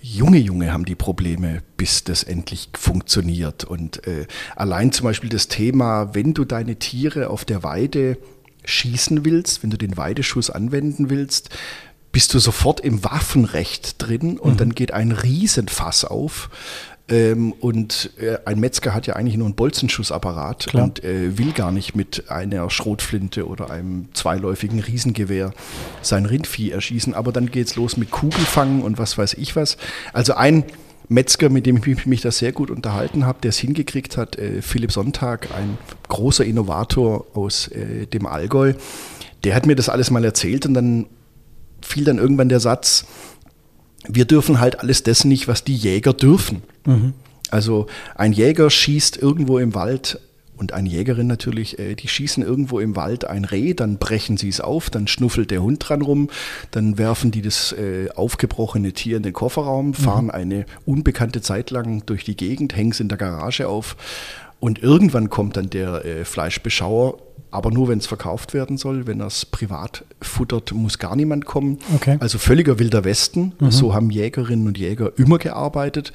junge Junge haben die Probleme, bis das endlich funktioniert. Und äh, allein zum Beispiel das Thema, wenn du deine Tiere auf der Weide schießen willst, wenn du den Weideschuss anwenden willst, bist du sofort im Waffenrecht drin und mhm. dann geht ein Riesenfass auf. Ähm, und äh, ein Metzger hat ja eigentlich nur einen Bolzenschussapparat Klar. und äh, will gar nicht mit einer Schrotflinte oder einem zweiläufigen Riesengewehr sein Rindvieh erschießen. Aber dann geht es los mit Kugelfangen und was weiß ich was. Also ein Metzger, mit dem ich mich da sehr gut unterhalten habe, der es hingekriegt hat, äh, Philipp Sonntag, ein großer Innovator aus äh, dem Allgäu, der hat mir das alles mal erzählt und dann fiel dann irgendwann der Satz, wir dürfen halt alles das nicht, was die Jäger dürfen. Mhm. Also ein Jäger schießt irgendwo im Wald und eine Jägerin natürlich, äh, die schießen irgendwo im Wald ein Reh, dann brechen sie es auf, dann schnuffelt der Hund dran rum, dann werfen die das äh, aufgebrochene Tier in den Kofferraum, mhm. fahren mhm. eine unbekannte Zeit lang durch die Gegend, hängen es in der Garage auf und irgendwann kommt dann der äh, Fleischbeschauer aber nur, wenn es verkauft werden soll. Wenn er es privat futtert, muss gar niemand kommen. Okay. Also völliger wilder Westen. Mhm. So haben Jägerinnen und Jäger immer gearbeitet.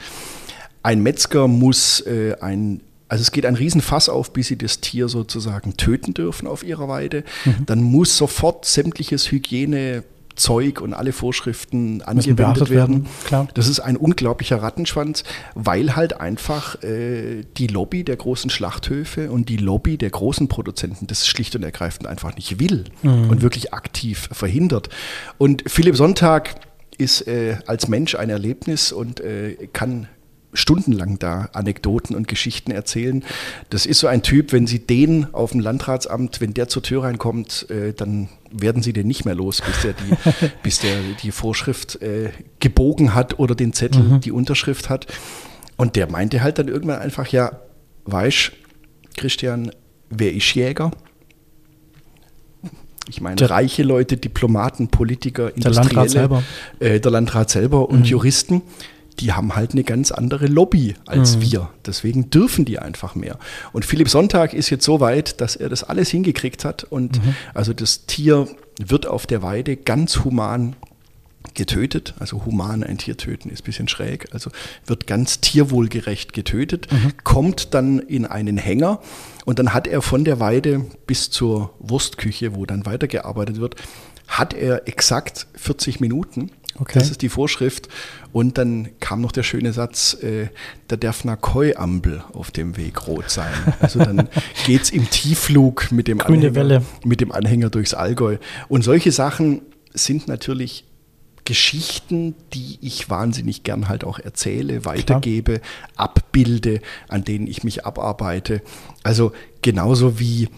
Ein Metzger muss äh, ein also es geht ein Riesenfass auf, bis sie das Tier sozusagen töten dürfen auf ihrer Weide. Mhm. Dann muss sofort sämtliches Hygiene Zeug und alle Vorschriften angewendet werden. werden. Das ist ein unglaublicher Rattenschwanz, weil halt einfach äh, die Lobby der großen Schlachthöfe und die Lobby der großen Produzenten das schlicht und ergreifend einfach nicht will mhm. und wirklich aktiv verhindert. Und Philipp Sonntag ist äh, als Mensch ein Erlebnis und äh, kann stundenlang da Anekdoten und Geschichten erzählen. Das ist so ein Typ, wenn Sie den auf dem Landratsamt, wenn der zur Tür reinkommt, äh, dann werden Sie den nicht mehr los, bis der die, (laughs) bis der die Vorschrift äh, gebogen hat oder den Zettel, mhm. die Unterschrift hat. Und der meinte halt dann irgendwann einfach, ja, weißt, Christian, wer ist Jäger? Ich meine, der, reiche Leute, Diplomaten, Politiker, der Landrat selber, äh, der Landrat selber und mhm. Juristen, die haben halt eine ganz andere Lobby als mhm. wir. Deswegen dürfen die einfach mehr. Und Philipp Sonntag ist jetzt so weit, dass er das alles hingekriegt hat. Und mhm. also das Tier wird auf der Weide ganz human getötet. Also human ein Tier töten ist ein bisschen schräg. Also wird ganz tierwohlgerecht getötet, mhm. kommt dann in einen Hänger und dann hat er von der Weide bis zur Wurstküche, wo dann weitergearbeitet wird, hat er exakt 40 Minuten. Okay. Das ist die Vorschrift. Und dann kam noch der schöne Satz, äh, da darf eine Koi-Ampel auf dem Weg rot sein. Also dann (laughs) geht es im Tiefflug mit dem, Anhänger, mit dem Anhänger durchs Allgäu. Und solche Sachen sind natürlich Geschichten, die ich wahnsinnig gern halt auch erzähle, weitergebe, Klar. abbilde, an denen ich mich abarbeite. Also genauso wie,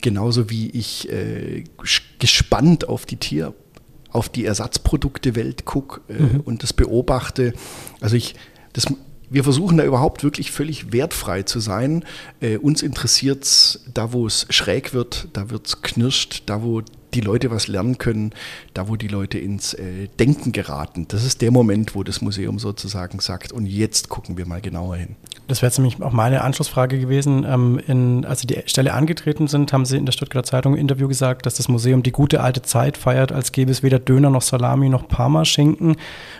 genauso wie ich äh, gespannt auf die Tier, auf die Ersatzprodukte-Welt gucke äh, mhm. und das beobachte. Also ich, das, wir versuchen da überhaupt wirklich völlig wertfrei zu sein. Äh, uns interessiert es, da wo es schräg wird, da wird es knirscht, da wo die Leute was lernen können, da wo die Leute ins äh, Denken geraten. Das ist der Moment, wo das Museum sozusagen sagt, und jetzt gucken wir mal genauer hin. Das wäre jetzt nämlich auch meine Anschlussfrage gewesen. Ähm, in, als Sie die Stelle angetreten sind, haben Sie in der Stuttgarter Zeitung im Interview gesagt, dass das Museum die gute alte Zeit feiert, als gäbe es weder Döner noch Salami noch Parmaschinken.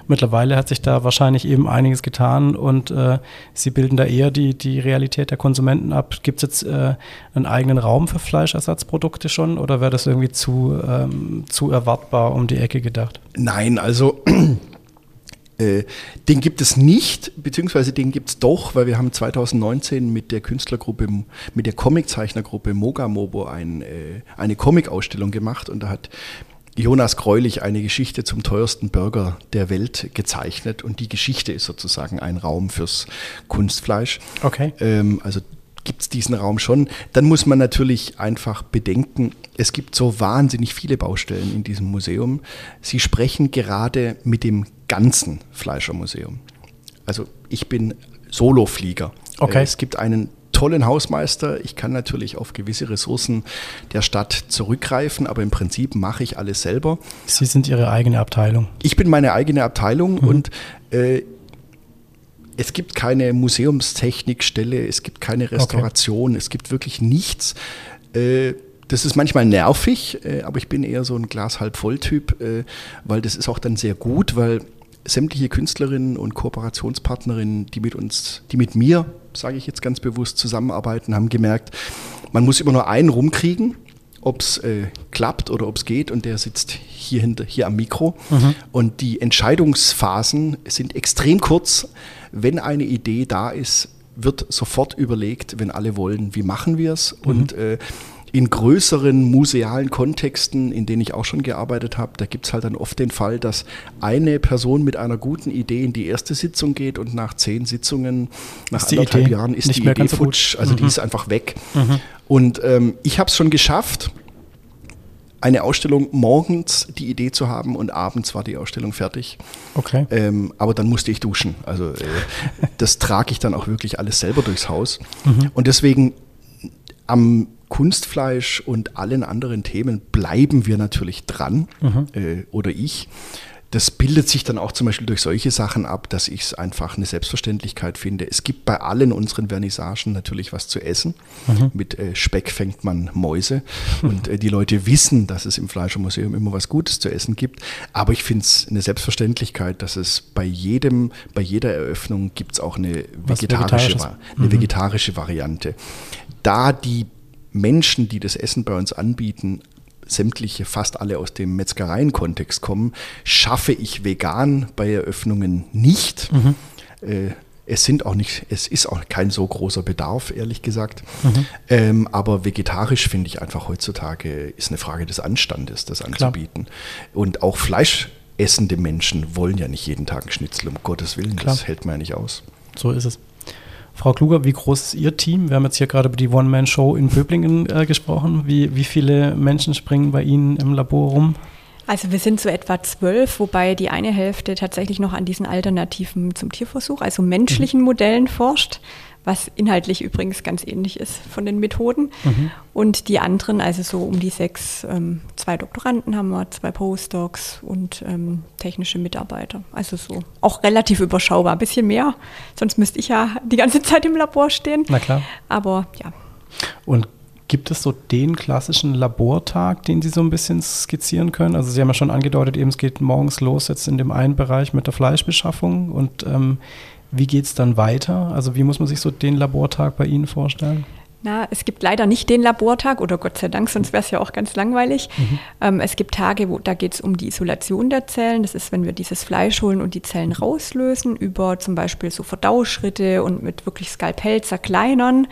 Mittlerweile hat sich da wahrscheinlich eben einiges getan und äh, Sie bilden da eher die, die Realität der Konsumenten ab. Gibt es jetzt äh, einen eigenen Raum für Fleischersatzprodukte schon oder wäre das irgendwie zu ähm, zu erwartbar um die Ecke gedacht? Nein, also (clears throat) äh, den gibt es nicht, beziehungsweise den gibt es doch, weil wir haben 2019 mit der Künstlergruppe, mit der Comiczeichnergruppe Mogamobo ein, äh, eine Comic-Ausstellung gemacht und da hat Jonas Greulich eine Geschichte zum teuersten Burger der Welt gezeichnet und die Geschichte ist sozusagen ein Raum fürs Kunstfleisch. Okay. Ähm, also gibt es diesen Raum schon. Dann muss man natürlich einfach bedenken, es gibt so wahnsinnig viele Baustellen in diesem Museum. Sie sprechen gerade mit dem ganzen Fleischermuseum. Also ich bin Soloflieger. Okay. Es gibt einen tollen Hausmeister. Ich kann natürlich auf gewisse Ressourcen der Stadt zurückgreifen, aber im Prinzip mache ich alles selber. Sie sind Ihre eigene Abteilung. Ich bin meine eigene Abteilung mhm. und äh, es gibt keine Museumstechnikstelle, es gibt keine Restauration, okay. es gibt wirklich nichts. Äh, das ist manchmal nervig, äh, aber ich bin eher so ein Glas halb voll Typ, äh, weil das ist auch dann sehr gut, weil sämtliche Künstlerinnen und Kooperationspartnerinnen, die mit uns, die mit mir, sage ich jetzt ganz bewusst, zusammenarbeiten, haben gemerkt, man muss immer nur einen rumkriegen, ob es äh, klappt oder ob es geht und der sitzt hier hinter, hier am Mikro. Mhm. Und die Entscheidungsphasen sind extrem kurz wenn eine Idee da ist, wird sofort überlegt, wenn alle wollen, wie machen wir es. Mhm. Und äh, in größeren musealen Kontexten, in denen ich auch schon gearbeitet habe, da gibt es halt dann oft den Fall, dass eine Person mit einer guten Idee in die erste Sitzung geht und nach zehn Sitzungen, nach anderthalb Idee Jahren ist die Idee futsch, also mhm. die ist einfach weg. Mhm. Und ähm, ich habe es schon geschafft, eine Ausstellung morgens die Idee zu haben und abends war die Ausstellung fertig. Okay. Ähm, aber dann musste ich duschen. Also äh, das trage ich dann auch wirklich alles selber durchs Haus. Mhm. Und deswegen am Kunstfleisch und allen anderen Themen bleiben wir natürlich dran mhm. äh, oder ich das bildet sich dann auch zum Beispiel durch solche Sachen ab, dass ich es einfach eine Selbstverständlichkeit finde. Es gibt bei allen unseren Vernissagen natürlich was zu essen. Mhm. Mit äh, Speck fängt man Mäuse. Und äh, die Leute wissen, dass es im Fleischermuseum immer was Gutes zu essen gibt. Aber ich finde es eine Selbstverständlichkeit, dass es bei jedem, bei jeder Eröffnung gibt es auch eine vegetarische, eine mhm. vegetarische Variante. Da die Menschen, die das Essen bei uns anbieten, sämtliche, fast alle aus dem Metzgereien-Kontext kommen, schaffe ich vegan bei Eröffnungen nicht. Mhm. Äh, es sind auch nicht, es ist auch kein so großer Bedarf, ehrlich gesagt. Mhm. Ähm, aber vegetarisch finde ich einfach heutzutage ist eine Frage des Anstandes, das anzubieten. Klar. Und auch fleischessende Menschen wollen ja nicht jeden Tag einen Schnitzel, um Gottes Willen, Klar. das hält man ja nicht aus. So ist es. Frau Kluger, wie groß ist Ihr Team? Wir haben jetzt hier gerade über die One-Man-Show in Böblingen äh, gesprochen. Wie, wie viele Menschen springen bei Ihnen im Labor rum? Also wir sind so etwa zwölf, wobei die eine Hälfte tatsächlich noch an diesen Alternativen zum Tierversuch, also menschlichen mhm. Modellen forscht, was inhaltlich übrigens ganz ähnlich ist von den Methoden. Mhm. Und die anderen, also so um die sechs, ähm, zwei Doktoranden haben wir, zwei Postdocs und ähm, technische Mitarbeiter. Also so auch relativ überschaubar, ein bisschen mehr. Sonst müsste ich ja die ganze (laughs) Zeit im Labor stehen. Na klar. Aber ja. Und Gibt es so den klassischen Labortag, den Sie so ein bisschen skizzieren können? Also Sie haben ja schon angedeutet, eben es geht morgens los jetzt in dem einen Bereich mit der Fleischbeschaffung und ähm, wie geht es dann weiter? Also wie muss man sich so den Labortag bei Ihnen vorstellen? Na, es gibt leider nicht den Labortag oder Gott sei Dank, sonst wäre es ja auch ganz langweilig. Mhm. Ähm, es gibt Tage, wo da geht es um die Isolation der Zellen. Das ist, wenn wir dieses Fleisch holen und die Zellen rauslösen, über zum Beispiel so Verdauschritte und mit wirklich Skalpell zerkleinern.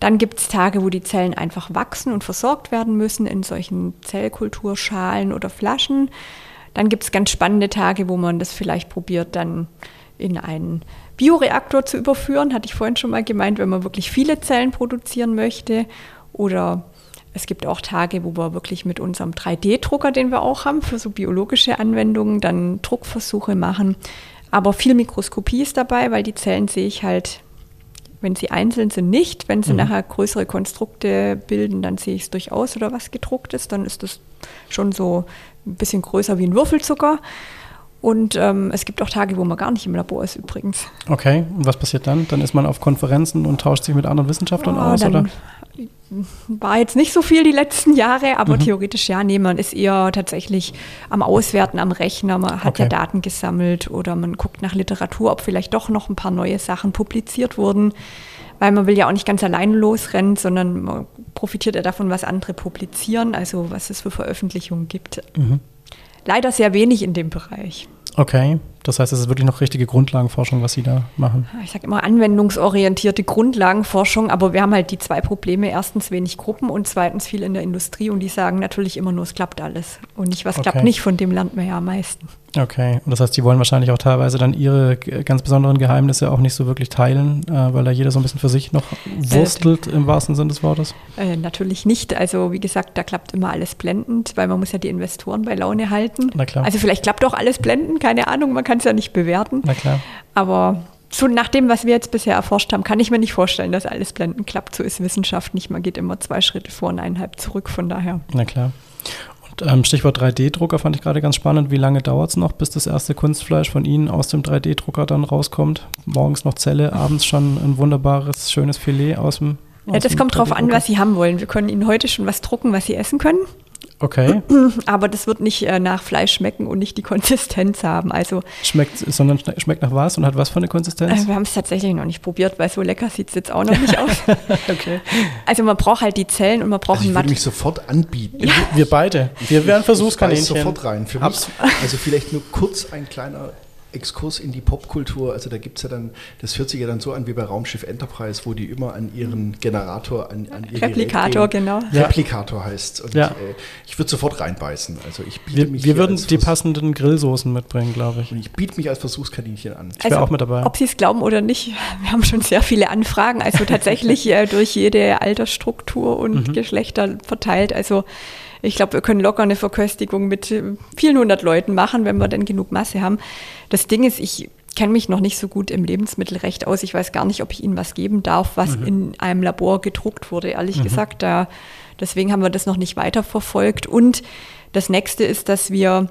Dann gibt es Tage, wo die Zellen einfach wachsen und versorgt werden müssen in solchen Zellkulturschalen oder Flaschen. Dann gibt es ganz spannende Tage, wo man das vielleicht probiert, dann in einen Bioreaktor zu überführen. Hatte ich vorhin schon mal gemeint, wenn man wirklich viele Zellen produzieren möchte. Oder es gibt auch Tage, wo wir wirklich mit unserem 3D-Drucker, den wir auch haben, für so biologische Anwendungen, dann Druckversuche machen. Aber viel Mikroskopie ist dabei, weil die Zellen sehe ich halt wenn sie einzeln sind, nicht. Wenn sie mhm. nachher größere Konstrukte bilden, dann sehe ich es durchaus oder was gedruckt ist. Dann ist das schon so ein bisschen größer wie ein Würfelzucker. Und ähm, es gibt auch Tage, wo man gar nicht im Labor ist übrigens. Okay, und was passiert dann? Dann ist man auf Konferenzen und tauscht sich mit anderen Wissenschaftlern oh, aus, oder? War jetzt nicht so viel die letzten Jahre, aber mhm. theoretisch ja, nee, man ist eher tatsächlich am Auswerten am Rechner, man hat okay. ja Daten gesammelt oder man guckt nach Literatur, ob vielleicht doch noch ein paar neue Sachen publiziert wurden, weil man will ja auch nicht ganz allein losrennen, sondern man profitiert ja davon, was andere publizieren, also was es für Veröffentlichungen gibt. Mhm. Leider sehr wenig in dem Bereich. Okay, das heißt, es ist wirklich noch richtige Grundlagenforschung, was Sie da machen. Ich sage immer anwendungsorientierte Grundlagenforschung, aber wir haben halt die zwei Probleme. Erstens wenig Gruppen und zweitens viel in der Industrie und die sagen natürlich immer nur, es klappt alles. Und nicht, was okay. klappt nicht, von dem lernt man ja am meisten. Okay, und das heißt, die wollen wahrscheinlich auch teilweise dann ihre ganz besonderen Geheimnisse auch nicht so wirklich teilen, äh, weil da jeder so ein bisschen für sich noch wurstelt äh, im wahrsten Sinne des Wortes? Äh, natürlich nicht. Also wie gesagt, da klappt immer alles blendend, weil man muss ja die Investoren bei Laune halten. Na klar. Also vielleicht klappt auch alles blendend, keine Ahnung, man kann es ja nicht bewerten. Na klar. Aber so nach dem, was wir jetzt bisher erforscht haben, kann ich mir nicht vorstellen, dass alles blendend klappt. So ist Wissenschaft nicht. Man geht immer zwei Schritte vor und eineinhalb zurück, von daher. Na klar. Ähm, Stichwort 3D-Drucker fand ich gerade ganz spannend. Wie lange dauert es noch, bis das erste Kunstfleisch von Ihnen aus dem 3D-Drucker dann rauskommt? Morgens noch Zelle, abends schon ein wunderbares, schönes Filet aus dem. Aus ja, das kommt drauf an, was Sie haben wollen. Wir können Ihnen heute schon was drucken, was Sie essen können. Okay. (clears throat) Aber das wird nicht äh, nach Fleisch schmecken und nicht die Konsistenz haben. Also schmeckt, sondern schmeckt nach was und hat was für eine Konsistenz? Äh, wir haben es tatsächlich noch nicht probiert, weil so lecker sieht es jetzt auch noch nicht (laughs) aus. okay. Also man braucht halt die Zellen und man braucht also ich würde mich sofort anbieten. Ja. Wir beide. Wir wären Versuchskaninchen. Ich sofort rein. Für mich, also vielleicht nur kurz ein kleiner Exkurs in die Popkultur. Also da gibt es ja dann, das hört sich ja dann so an wie bei Raumschiff Enterprise, wo die immer an ihren Generator, an, an ihr Replikator, genau. Ja. Replikator heißt Und ja. äh, ich würde sofort reinbeißen. Also ich biete wir, mich wir würden die passenden Grillsoßen mitbringen, glaube ich. Und ich biete mich als Versuchskaninchen an. Ich wäre also, auch mit dabei. Ob Sie es glauben oder nicht, (laughs) wir haben schon sehr viele Anfragen. Also tatsächlich (laughs) äh, durch jede Altersstruktur und mhm. Geschlechter verteilt. Also ich glaube, wir können locker eine Verköstigung mit äh, vielen hundert Leuten machen, wenn wir dann genug Masse haben. Das Ding ist, ich kenne mich noch nicht so gut im Lebensmittelrecht aus. Ich weiß gar nicht, ob ich Ihnen was geben darf, was mhm. in einem Labor gedruckt wurde, ehrlich mhm. gesagt. Da, deswegen haben wir das noch nicht weiterverfolgt. Und das nächste ist, dass wir,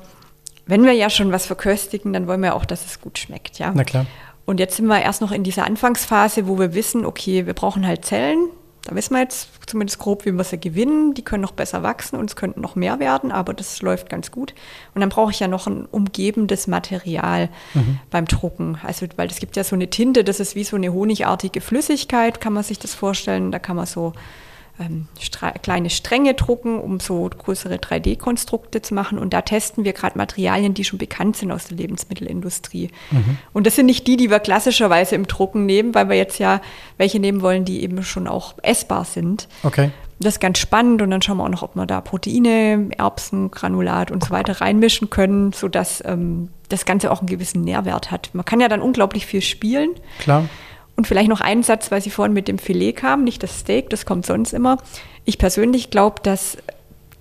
wenn wir ja schon was verköstigen, dann wollen wir auch, dass es gut schmeckt. Ja? Na klar. Und jetzt sind wir erst noch in dieser Anfangsphase, wo wir wissen, okay, wir brauchen halt Zellen, da wissen wir jetzt zumindest grob, wie wir sie gewinnen. Die können noch besser wachsen und es könnten noch mehr werden, aber das läuft ganz gut. Und dann brauche ich ja noch ein umgebendes Material mhm. beim Drucken. Also, weil es gibt ja so eine Tinte, das ist wie so eine honigartige Flüssigkeit, kann man sich das vorstellen. Da kann man so ähm, kleine Stränge drucken, um so größere 3D-Konstrukte zu machen. Und da testen wir gerade Materialien, die schon bekannt sind aus der Lebensmittelindustrie. Mhm. Und das sind nicht die, die wir klassischerweise im Drucken nehmen, weil wir jetzt ja welche nehmen wollen, die eben schon auch essbar sind. Okay. Das ist ganz spannend und dann schauen wir auch noch, ob wir da Proteine, Erbsen, Granulat und so weiter reinmischen können, sodass ähm, das Ganze auch einen gewissen Nährwert hat. Man kann ja dann unglaublich viel spielen. Klar. Und vielleicht noch einen Satz, weil Sie vorhin mit dem Filet kamen, nicht das Steak, das kommt sonst immer. Ich persönlich glaube, dass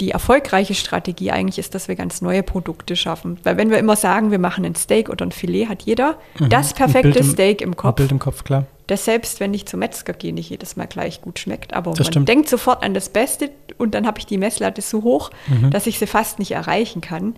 die erfolgreiche Strategie eigentlich ist, dass wir ganz neue Produkte schaffen. Weil wenn wir immer sagen, wir machen ein Steak oder ein Filet, hat jeder mhm. das perfekte im, Steak im Kopf. Bild im Kopf, klar. Der selbst, wenn ich zum Metzger gehe, nicht jedes Mal gleich gut schmeckt. Aber Das man stimmt. denkt sofort an das Beste und dann habe ich die Messlatte so hoch, Mhm. dass ich sie fast nicht erreichen kann.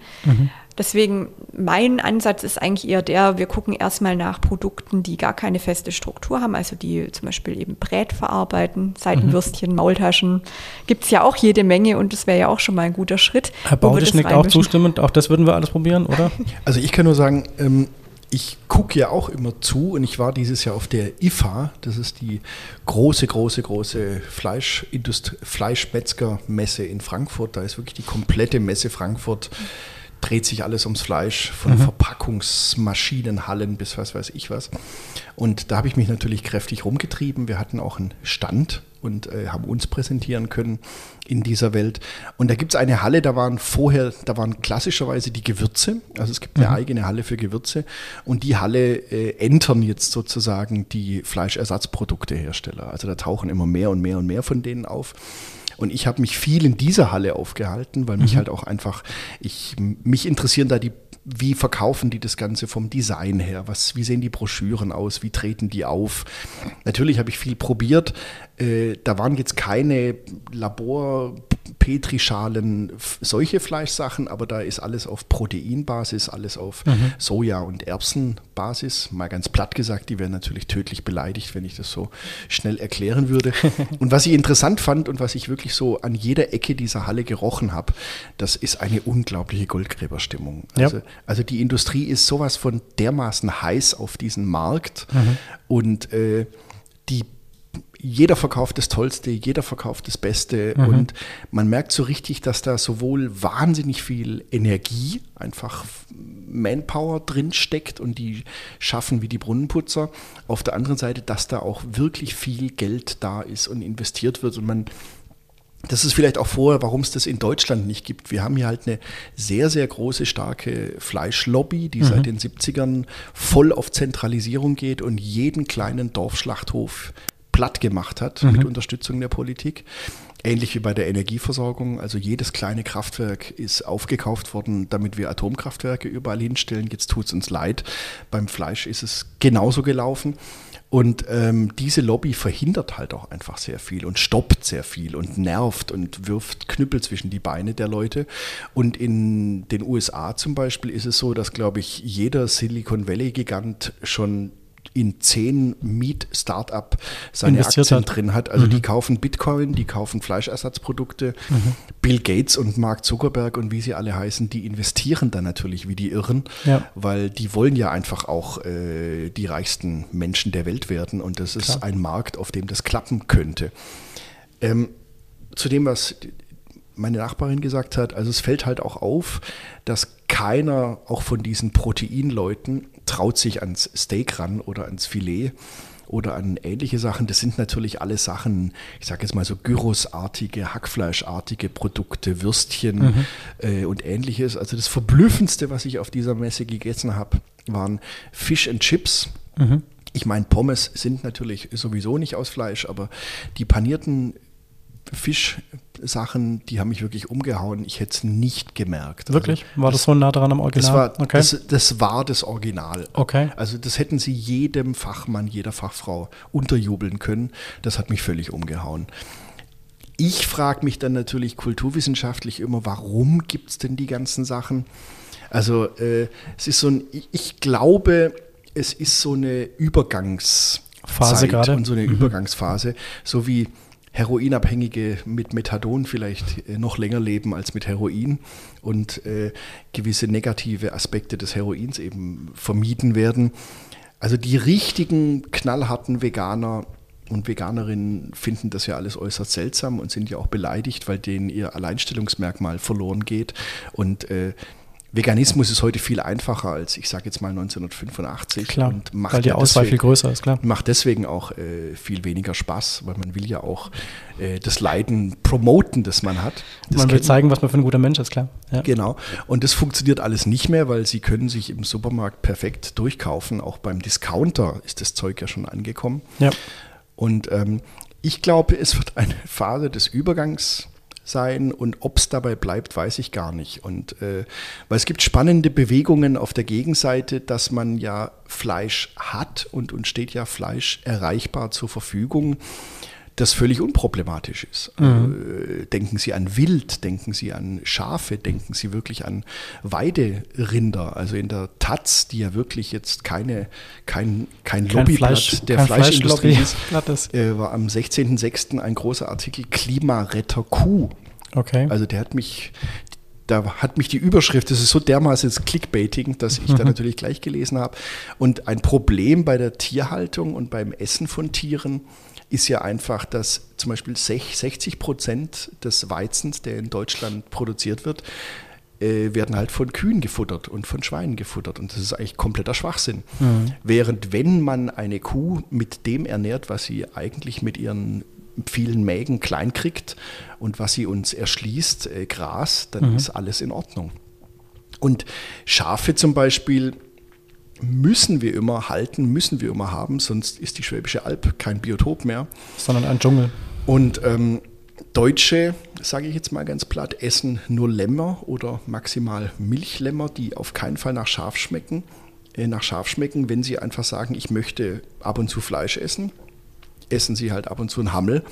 Deswegen, mein Ansatz ist eigentlich eher der, wir gucken erstmal nach Produkten, die gar keine feste Struktur haben, also die zum Beispiel eben Brät verarbeiten, Mhm. Seitenwürstchen, Maultaschen. Gibt es ja auch jede Menge und das wäre ja auch schon mal ein guter Schritt. Herr Baudisch das nickt auch zustimmend. Auch das würden wir alles probieren, oder? Also ich kann nur sagen, ähm, ich gucke ja auch immer zu und ich war dieses Jahr auf der IFA, das ist die große, große, große Fleischmetzgermesse in Frankfurt. Da ist wirklich die komplette Messe Frankfurt, dreht sich alles ums Fleisch, von Verpackungsmaschinenhallen bis was weiß ich was. Und da habe ich mich natürlich kräftig rumgetrieben. Wir hatten auch einen Stand und äh, haben uns präsentieren können in dieser Welt. Und da gibt es eine Halle, da waren vorher, da waren klassischerweise die Gewürze. Also es gibt eine eigene Halle für Gewürze. Und die Halle äh, entern jetzt sozusagen die Fleischersatzproduktehersteller. Also da tauchen immer mehr und mehr und mehr von denen auf. Und ich habe mich viel in dieser Halle aufgehalten, weil mich halt auch einfach, ich, mich interessieren da die, wie verkaufen die das Ganze vom Design her? Was, wie sehen die Broschüren aus? Wie treten die auf? Natürlich habe ich viel probiert. Äh, da waren jetzt keine Labor, Petrischalen, solche Fleischsachen, aber da ist alles auf Proteinbasis, alles auf Soja- und Erbsenbasis. Mal ganz platt gesagt, die wären natürlich tödlich beleidigt, wenn ich das so schnell erklären würde. (laughs) und was ich interessant fand und was ich wirklich so an jeder Ecke dieser Halle gerochen habe, das ist eine unglaubliche Goldgräberstimmung. Ja. Also, also die Industrie ist sowas von dermaßen heiß auf diesen Markt und äh, die jeder verkauft das Tollste, jeder verkauft das Beste und man merkt so richtig, dass da sowohl wahnsinnig viel Energie, einfach Manpower drin steckt und die schaffen wie die Brunnenputzer. Auf der anderen Seite, dass da auch wirklich viel Geld da ist und investiert wird und man das ist vielleicht auch vorher, warum es das in Deutschland nicht gibt. Wir haben hier halt eine sehr, sehr große, starke Fleischlobby, die seit den 70ern voll auf Zentralisierung geht und jeden kleinen Dorfschlachthof platt gemacht hat mit Unterstützung der Politik. Ähnlich wie bei der Energieversorgung. Also jedes kleine Kraftwerk ist aufgekauft worden, damit wir Atomkraftwerke überall hinstellen. Jetzt tut es uns leid. Beim Fleisch ist es genauso gelaufen. Und ähm, diese Lobby verhindert halt auch einfach sehr viel und stoppt sehr viel und nervt und wirft Knüppel zwischen die Beine der Leute. Und in den USA zum Beispiel ist es so, dass, glaube ich, jeder Silicon Valley-Gigant schon in zehn Meat-Startup seine Investiert Aktien hat. drin hat. Also die kaufen Bitcoin, die kaufen Fleischersatzprodukte. Bill Gates und Mark Zuckerberg und wie sie alle heißen, die investieren dann natürlich wie die Irren, Ja. weil die wollen ja einfach auch äh, die reichsten Menschen der Welt werden und das ist Klar. ein Markt, auf dem das klappen könnte. Ähm, zu dem, was meine Nachbarin gesagt hat, also es fällt halt auch auf, dass keiner auch von diesen Proteinleuten traut sich ans Steak ran oder ans Filet oder an ähnliche Sachen. Das sind natürlich alle Sachen, ich sage jetzt mal so Gyrosartige, Hackfleischartige Produkte, Würstchen äh, und ähnliches. Also das Verblüffendste, was ich auf dieser Messe gegessen habe, waren Fish and Chips. Ich meine, Pommes sind natürlich sowieso nicht aus Fleisch, aber die panierten Fischsachen, die haben mich wirklich umgehauen. Ich hätte es nicht gemerkt. Wirklich? Also, War das so nah dran am Original? das war, okay. das, das war das Original. Okay. Also das hätten sie jedem Fachmann, jeder Fachfrau unterjubeln können. Das hat mich völlig umgehauen. Ich frage mich dann natürlich kulturwissenschaftlich immer, warum gibt es denn die ganzen Sachen? Also äh, es ist so ein, ich, glaube, es ist so eine Übergangsphase Phase gerade. und so eine Übergangsphase, so wie Heroinabhängige mit Methadon vielleicht äh, noch länger leben als mit Heroin und äh, gewisse negative Aspekte des Heroins eben vermieden werden. Also die richtigen knallharten Veganer und Veganerinnen finden das ja alles äußerst seltsam und sind ja auch beleidigt, weil denen ihr Alleinstellungsmerkmal verloren geht. Und äh, Veganismus ist heute viel einfacher als, ich sage jetzt mal 1985 Klar, und macht weil die Auswahl deswegen- viel größer ist, klar. macht deswegen auch äh, viel weniger Spaß, weil man will ja auch äh, das Leiden promoten, das man hat. Das Man will zeigen, was man für ein guter Mensch ist, klar. Ja. Genau. Und das funktioniert alles nicht mehr, weil sie können sich im Supermarkt perfekt durchkaufen. Auch beim Discounter ist das Zeug ja schon angekommen. Ja. Und ähm, ich glaube, es wird eine Phase des Übergangs sein und ob es dabei bleibt, weiß ich gar nicht. Und äh, weil es gibt spannende Bewegungen auf der Gegenseite, dass man ja Fleisch hat und uns steht ja Fleisch erreichbar zur Verfügung das völlig unproblematisch ist. Mhm. Also, denken Sie an Wild, denken Sie an Schafe, denken Sie wirklich an Weiderinder. Also in der Taz, die ja wirklich jetzt keine, kein, kein, kein Lobbyblatt Fleisch, der Fleischindustrie ist, (laughs) äh, war am 16.06. ein großer Artikel Klimaretter Kuh. Okay. Also der hat mich, da hat mich die Überschrift, das ist so dermaßen clickbaiting, dass ich mhm. da (laughs) natürlich gleich gelesen habe. Und ein Problem bei der Tierhaltung und beim Essen von Tieren ist ja einfach, dass zum Beispiel 60 Prozent des Weizens, der in Deutschland produziert wird, äh, werden halt von Kühen gefuttert und von Schweinen gefuttert. Und das ist eigentlich kompletter Schwachsinn. Mhm. Während wenn man eine Kuh mit dem ernährt, was sie eigentlich mit ihren vielen Mägen klein kriegt und was sie uns erschließt, äh, Gras, dann mhm. ist alles in Ordnung. Und Schafe zum Beispiel müssen wir immer halten, müssen wir immer haben, sonst ist die Schwäbische Alb kein Biotop mehr. Sondern ein Dschungel. Und ähm, Deutsche, sage ich jetzt mal ganz platt, essen nur Lämmer oder maximal Milchlämmer, die auf keinen Fall nach Schaf schmecken. Äh, nach Schaf schmecken, wenn sie einfach sagen, ich möchte ab und zu Fleisch essen, essen sie halt ab und zu ein Hammel,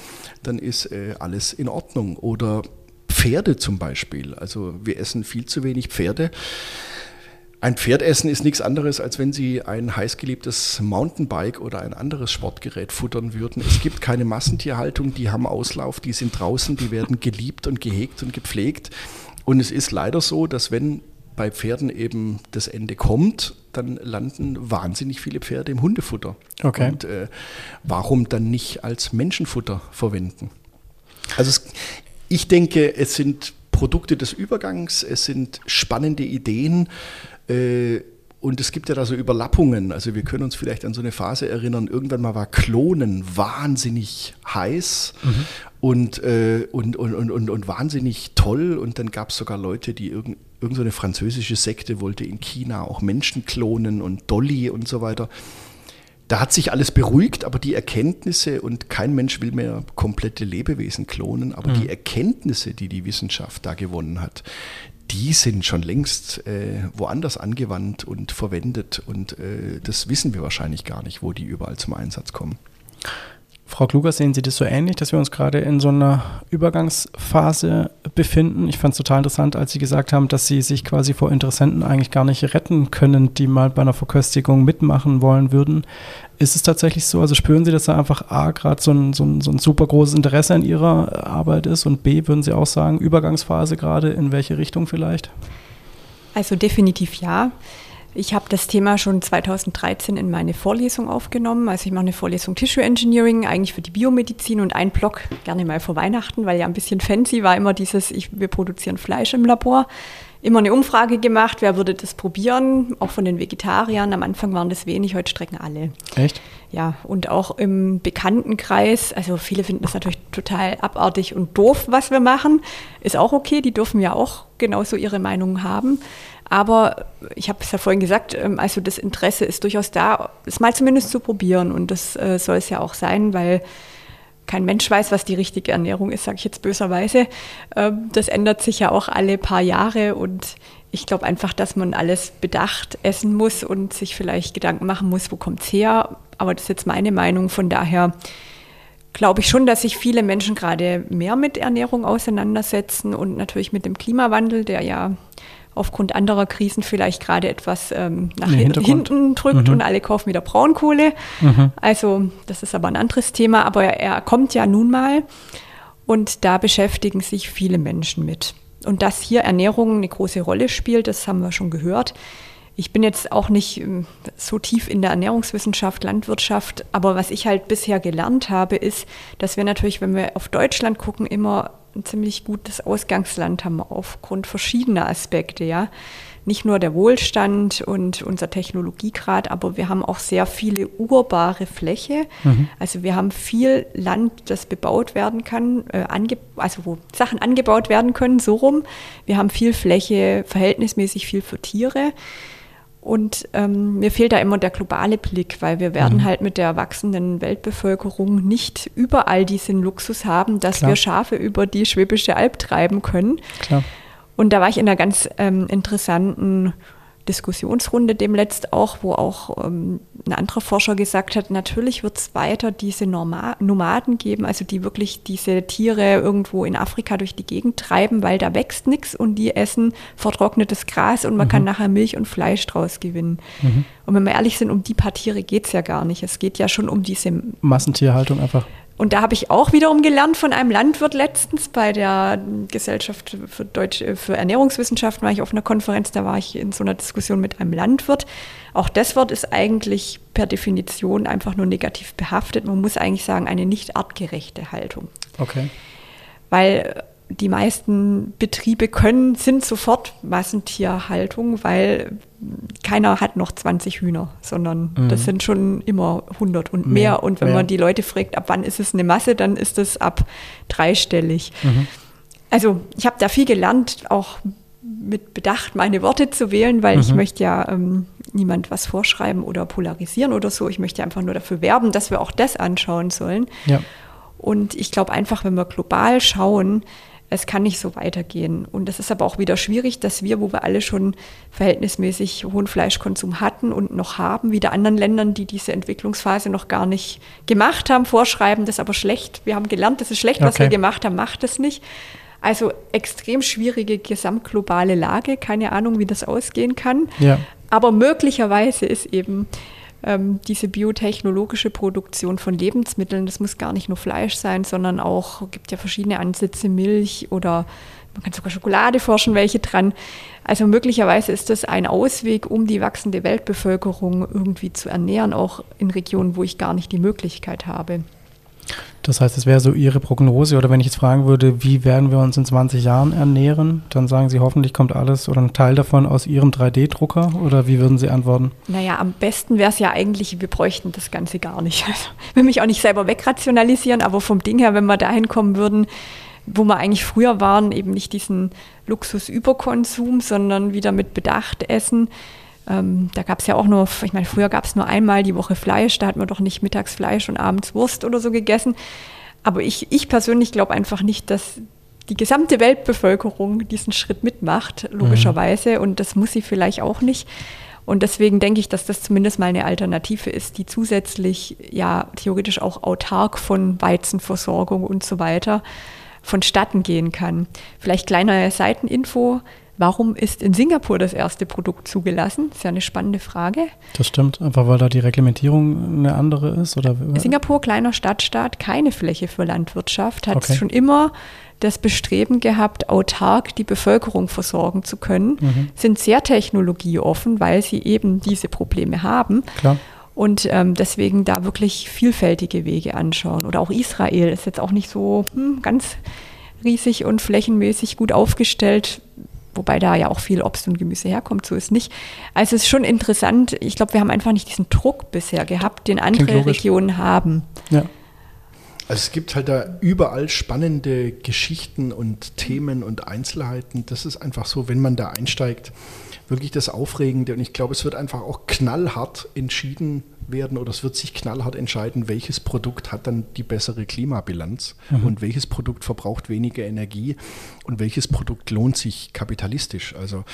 dann ist äh, alles in Ordnung. Oder Pferde zum Beispiel. Also wir essen viel zu wenig Pferde. Ein Pferdessen ist nichts anderes, als wenn Sie ein heißgeliebtes Mountainbike oder ein anderes Sportgerät futtern würden. Es gibt keine Massentierhaltung, die haben Auslauf, die sind draußen, die werden geliebt und gehegt und gepflegt. Und es ist leider so, dass wenn bei Pferden eben das Ende kommt, dann landen wahnsinnig viele Pferde im Hundefutter. Okay. Und äh, warum dann nicht als Menschenfutter verwenden? Also es, ich denke, es sind Produkte des Übergangs, es sind spannende Ideen. Äh, und es gibt ja da so Überlappungen. Also wir können uns vielleicht an so eine Phase erinnern, irgendwann mal war Klonen wahnsinnig heiß mhm. und, äh, und, und, und, und, und, wahnsinnig toll. Und dann gab es sogar Leute, die irgend, irgendeine so französische Sekte wollte in China auch Menschen klonen und Dolly und so weiter. Da hat sich alles beruhigt, aber die Erkenntnisse, und kein Mensch will mehr komplette Lebewesen klonen, aber mhm. die Erkenntnisse, die die Wissenschaft da gewonnen hat, die sind schon längst äh, woanders angewandt und verwendet und äh, das wissen wir wahrscheinlich gar nicht, wo die überall zum Einsatz kommen. Frau Kluger, sehen Sie das so ähnlich, dass wir uns gerade in so einer Übergangsphase befinden? Ich fand es total interessant, als Sie gesagt haben, dass Sie sich quasi vor Interessenten eigentlich gar nicht retten können, die mal bei einer Verköstigung mitmachen wollen würden. Ist es tatsächlich so? Also spüren Sie, dass da einfach A, gerade so ein, so, ein, so ein super großes Interesse an Ihrer Arbeit ist und B, würden Sie auch sagen, Übergangsphase gerade, in welche Richtung vielleicht? Also definitiv ja. Ich habe das Thema schon 2013 in meine Vorlesung aufgenommen. Also ich mache eine Vorlesung Tissue Engineering, eigentlich für die Biomedizin und ein Blog, gerne mal vor Weihnachten, weil ja ein bisschen fancy war immer dieses, ich, wir produzieren Fleisch im Labor. Immer eine Umfrage gemacht, wer würde das probieren, auch von den Vegetariern. Am Anfang waren das wenig, heute strecken alle. Echt? Ja, und auch im Bekanntenkreis, also viele finden das natürlich total abartig und doof, was wir machen. Ist auch okay, die dürfen ja auch genauso ihre Meinung haben. Aber ich habe es ja vorhin gesagt, ähm, also das Interesse ist durchaus da, es mal zumindest zu probieren. Und das äh, soll es ja auch sein, weil kein Mensch weiß, was die richtige Ernährung ist, sage ich jetzt böserweise. Ähm, das ändert sich ja auch alle paar Jahre und ich glaube einfach, dass man alles bedacht essen muss und sich vielleicht Gedanken machen muss, wo kommt es her. Aber das ist jetzt meine Meinung. Von daher glaube ich schon, dass sich viele Menschen gerade mehr mit Ernährung auseinandersetzen und natürlich mit dem Klimawandel, der ja aufgrund anderer Krisen vielleicht gerade etwas ähm, nach hin hinten drückt mhm. und alle kaufen wieder Braunkohle. Mhm. Also das ist aber ein anderes Thema, aber er kommt ja nun mal und da beschäftigen sich viele Menschen mit. Und dass hier Ernährung eine große Rolle spielt, das haben wir schon gehört. Ich bin jetzt auch nicht ähm, so tief in der Ernährungswissenschaft, Landwirtschaft, aber was ich halt bisher gelernt habe, ist, dass wir natürlich, wenn wir auf Deutschland gucken, immer ein ziemlich gutes Ausgangsland haben aufgrund verschiedener Aspekte, ja. Nicht nur der Wohlstand und unser Technologiegrad, aber wir haben auch sehr viele urbare Fläche. Mhm. Also wir haben viel Land, das bebaut werden kann, äh, also wo Sachen angebaut werden können, so rum. Wir haben viel Fläche, verhältnismäßig viel für Tiere. Und ähm, mir fehlt da immer der globale Blick, weil wir werden mhm. halt mit der wachsenden Weltbevölkerung nicht überall diesen Luxus haben, dass Klar. wir Schafe über die Schwäbische Alb treiben können. Klar. Und da war ich in einer ganz ähm, interessanten Diskussionsrunde demletzt auch, wo auch ähm, ein anderer Forscher gesagt hat, natürlich wird es weiter diese Norma Nomaden geben, also die wirklich diese Tiere irgendwo in Afrika durch die Gegend treiben, weil da wächst nichts und die essen vertrocknetes Gras und man mhm. kann nachher Milch und Fleisch draus gewinnen. Mhm. Und wenn wir ehrlich sind, um die paar Tiere geht es ja gar nicht. Es geht ja schon um diese Massentierhaltung einfach. Und da habe ich auch wiederum gelernt von einem Landwirt letztens bei der Gesellschaft für, Deutsch, für Ernährungswissenschaften war ich auf einer Konferenz, da war ich in so einer Diskussion mit einem Landwirt. Auch das Wort ist eigentlich per Definition einfach nur negativ behaftet. Man muss eigentlich sagen, eine nicht artgerechte Haltung. Okay. Weil die meisten Betriebe können, sind sofort Massentierhaltung, weil keiner hat noch 20 Hühner, sondern mhm. das sind schon immer 100 und mehr. mehr. Und wenn mehr. man die Leute fragt, ab wann ist es eine Masse, dann ist es ab dreistellig. Mhm. Also ich habe da viel gelernt, auch mit Bedacht meine Worte zu wählen, weil mhm. ich möchte ja ähm, niemand was vorschreiben oder polarisieren oder so. Ich möchte einfach nur dafür werben, dass wir auch das anschauen sollen. Ja. Und ich glaube einfach, wenn wir global schauen, es kann nicht so weitergehen. Und es ist aber auch wieder schwierig, dass wir, wo wir alle schon verhältnismäßig hohen Fleischkonsum hatten und noch haben, wieder anderen Ländern, die diese Entwicklungsphase noch gar nicht gemacht haben, vorschreiben, das ist aber schlecht. Wir haben gelernt, das ist schlecht, okay. was wir gemacht haben, macht es nicht. Also extrem schwierige gesamtglobale Lage, keine Ahnung, wie das ausgehen kann. Ja. Aber möglicherweise ist eben ähm, diese biotechnologische Produktion von Lebensmitteln, das muss gar nicht nur Fleisch sein, sondern auch, gibt ja verschiedene Ansätze, Milch oder man kann sogar Schokolade forschen, welche dran. Also möglicherweise ist das ein Ausweg, um die wachsende Weltbevölkerung irgendwie zu ernähren, auch in Regionen, wo ich gar nicht die Möglichkeit habe. Das heißt, es wäre so Ihre Prognose oder wenn ich jetzt fragen würde, wie werden wir uns in 20 Jahren ernähren, dann sagen Sie, hoffentlich kommt alles oder ein Teil davon aus Ihrem 3D-Drucker oder wie würden Sie antworten? Naja, am besten wäre es ja eigentlich, wir bräuchten das Ganze gar nicht. (laughs) Also, will mich auch nicht selber wegrationalisieren, aber vom Ding her, wenn wir dahin kommen würden, wo wir eigentlich früher waren, eben nicht diesen Luxusüberkonsum, sondern wieder mit Bedacht essen, ähm, da gab es ja auch nur, ich meine, früher gab es nur einmal die Woche Fleisch, da hat man doch nicht mittags Fleisch und abends Wurst oder so gegessen. Aber ich, ich persönlich glaube einfach nicht, dass die gesamte Weltbevölkerung diesen Schritt mitmacht, logischerweise. Mhm. Und das muss sie vielleicht auch nicht. Und deswegen denke ich, dass das zumindest mal eine Alternative ist, die zusätzlich ja theoretisch auch autark von Weizenversorgung und so weiter vonstatten gehen kann. Vielleicht kleine Seiteninfo. Warum ist in Singapur das erste Produkt zugelassen? Das ist ja eine spannende Frage. Das stimmt, einfach weil da die Reglementierung eine andere ist? Oder? Singapur, kleiner Stadtstaat, keine Fläche für Landwirtschaft, hat okay. schon immer das Bestreben gehabt, autark die Bevölkerung versorgen zu können, mhm. sind sehr technologieoffen, weil sie eben diese Probleme haben. Klar. Und ähm, deswegen da wirklich vielfältige Wege anschauen. Oder auch Israel ist jetzt auch nicht so hm, ganz riesig und flächenmäßig gut aufgestellt wobei da ja auch viel Obst und Gemüse herkommt, so ist nicht. Also es ist schon interessant. Ich glaube, wir haben einfach nicht diesen Druck bisher gehabt, den andere Regionen haben. Ja. Also es gibt halt da überall spannende Geschichten und Themen und Einzelheiten. Das ist einfach so, wenn man da einsteigt, wirklich das Aufregende. Und ich glaube, es wird einfach auch knallhart entschieden, werden oder es wird sich knallhart entscheiden, welches Produkt hat dann die bessere Klimabilanz mhm. und welches Produkt verbraucht weniger Energie und welches Produkt lohnt sich kapitalistisch. Also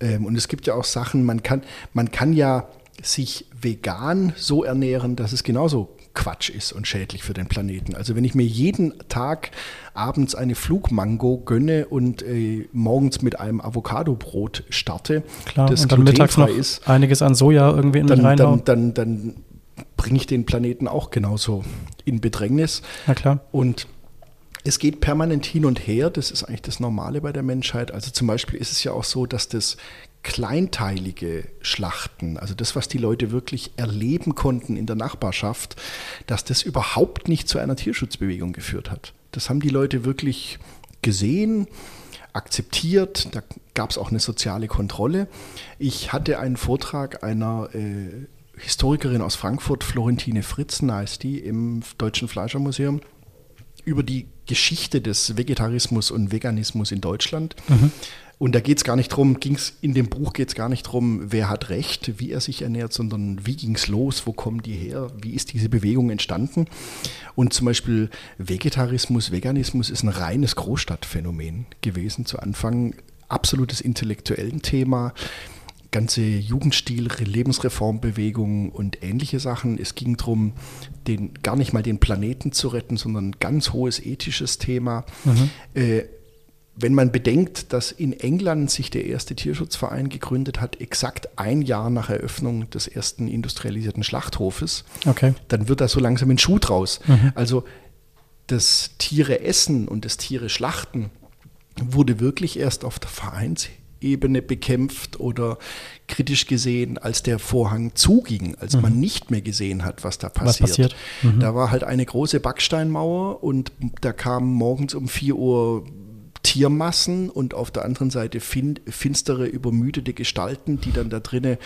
ähm, und es gibt ja auch Sachen, man kann, man kann ja sich vegan so ernähren, dass es genauso Quatsch ist und schädlich für den Planeten. Also wenn ich mir jeden Tag abends eine Flugmango gönne und äh, morgens mit einem Avocadobrot starte, Klar, das und dann mittags noch ist, einiges an Soja irgendwie in dann. Dann, dann, dann bringe ich den Planeten auch genauso in Bedrängnis. Na klar. Und es geht permanent hin und her, das ist eigentlich das Normale bei der Menschheit. Also zum Beispiel ist es ja auch so, dass das kleinteilige Schlachten, also das, was die Leute wirklich erleben konnten in der Nachbarschaft, dass das überhaupt nicht zu einer Tierschutzbewegung geführt hat. Das haben die Leute wirklich gesehen, akzeptiert, da gab es auch eine soziale Kontrolle. Ich hatte einen Vortrag einer äh, Historikerin aus Frankfurt, Florentine Fritzen heißt die, im Deutschen Fleischermuseum, über die Geschichte des Vegetarismus und Veganismus in Deutschland. Mhm. Und da geht es gar nicht drum, ging's in dem Buch geht es gar nicht darum, wer hat Recht, wie er sich ernährt, sondern wie ging es los, wo kommen die her, wie ist diese Bewegung entstanden. Und zum Beispiel Vegetarismus, Veganismus ist ein reines Großstadtphänomen gewesen zu Anfang, absolutes intellektuellen Thema ganze Jugendstil, Lebensreformbewegung und ähnliche Sachen. Es ging darum, den, gar nicht mal den Planeten zu retten, sondern ein ganz hohes ethisches Thema. Mhm. Äh, wenn man bedenkt, dass in England sich der erste Tierschutzverein gegründet hat, exakt ein Jahr nach Eröffnung des ersten industrialisierten Schlachthofes, okay. dann wird da so langsam ein Schuh draus. Mhm. Also das Tiere essen und das Tiere schlachten wurde wirklich erst auf der Vereinsebene bekämpft oder kritisch gesehen, als der Vorhang zuging, als mhm. man nicht mehr gesehen hat, was da passiert. Was passiert? Mhm. Da war halt eine große Backsteinmauer und da kam morgens um 4 Uhr Tiermassen und auf der anderen Seite fin finstere, übermüdete Gestalten, die dann da drinnen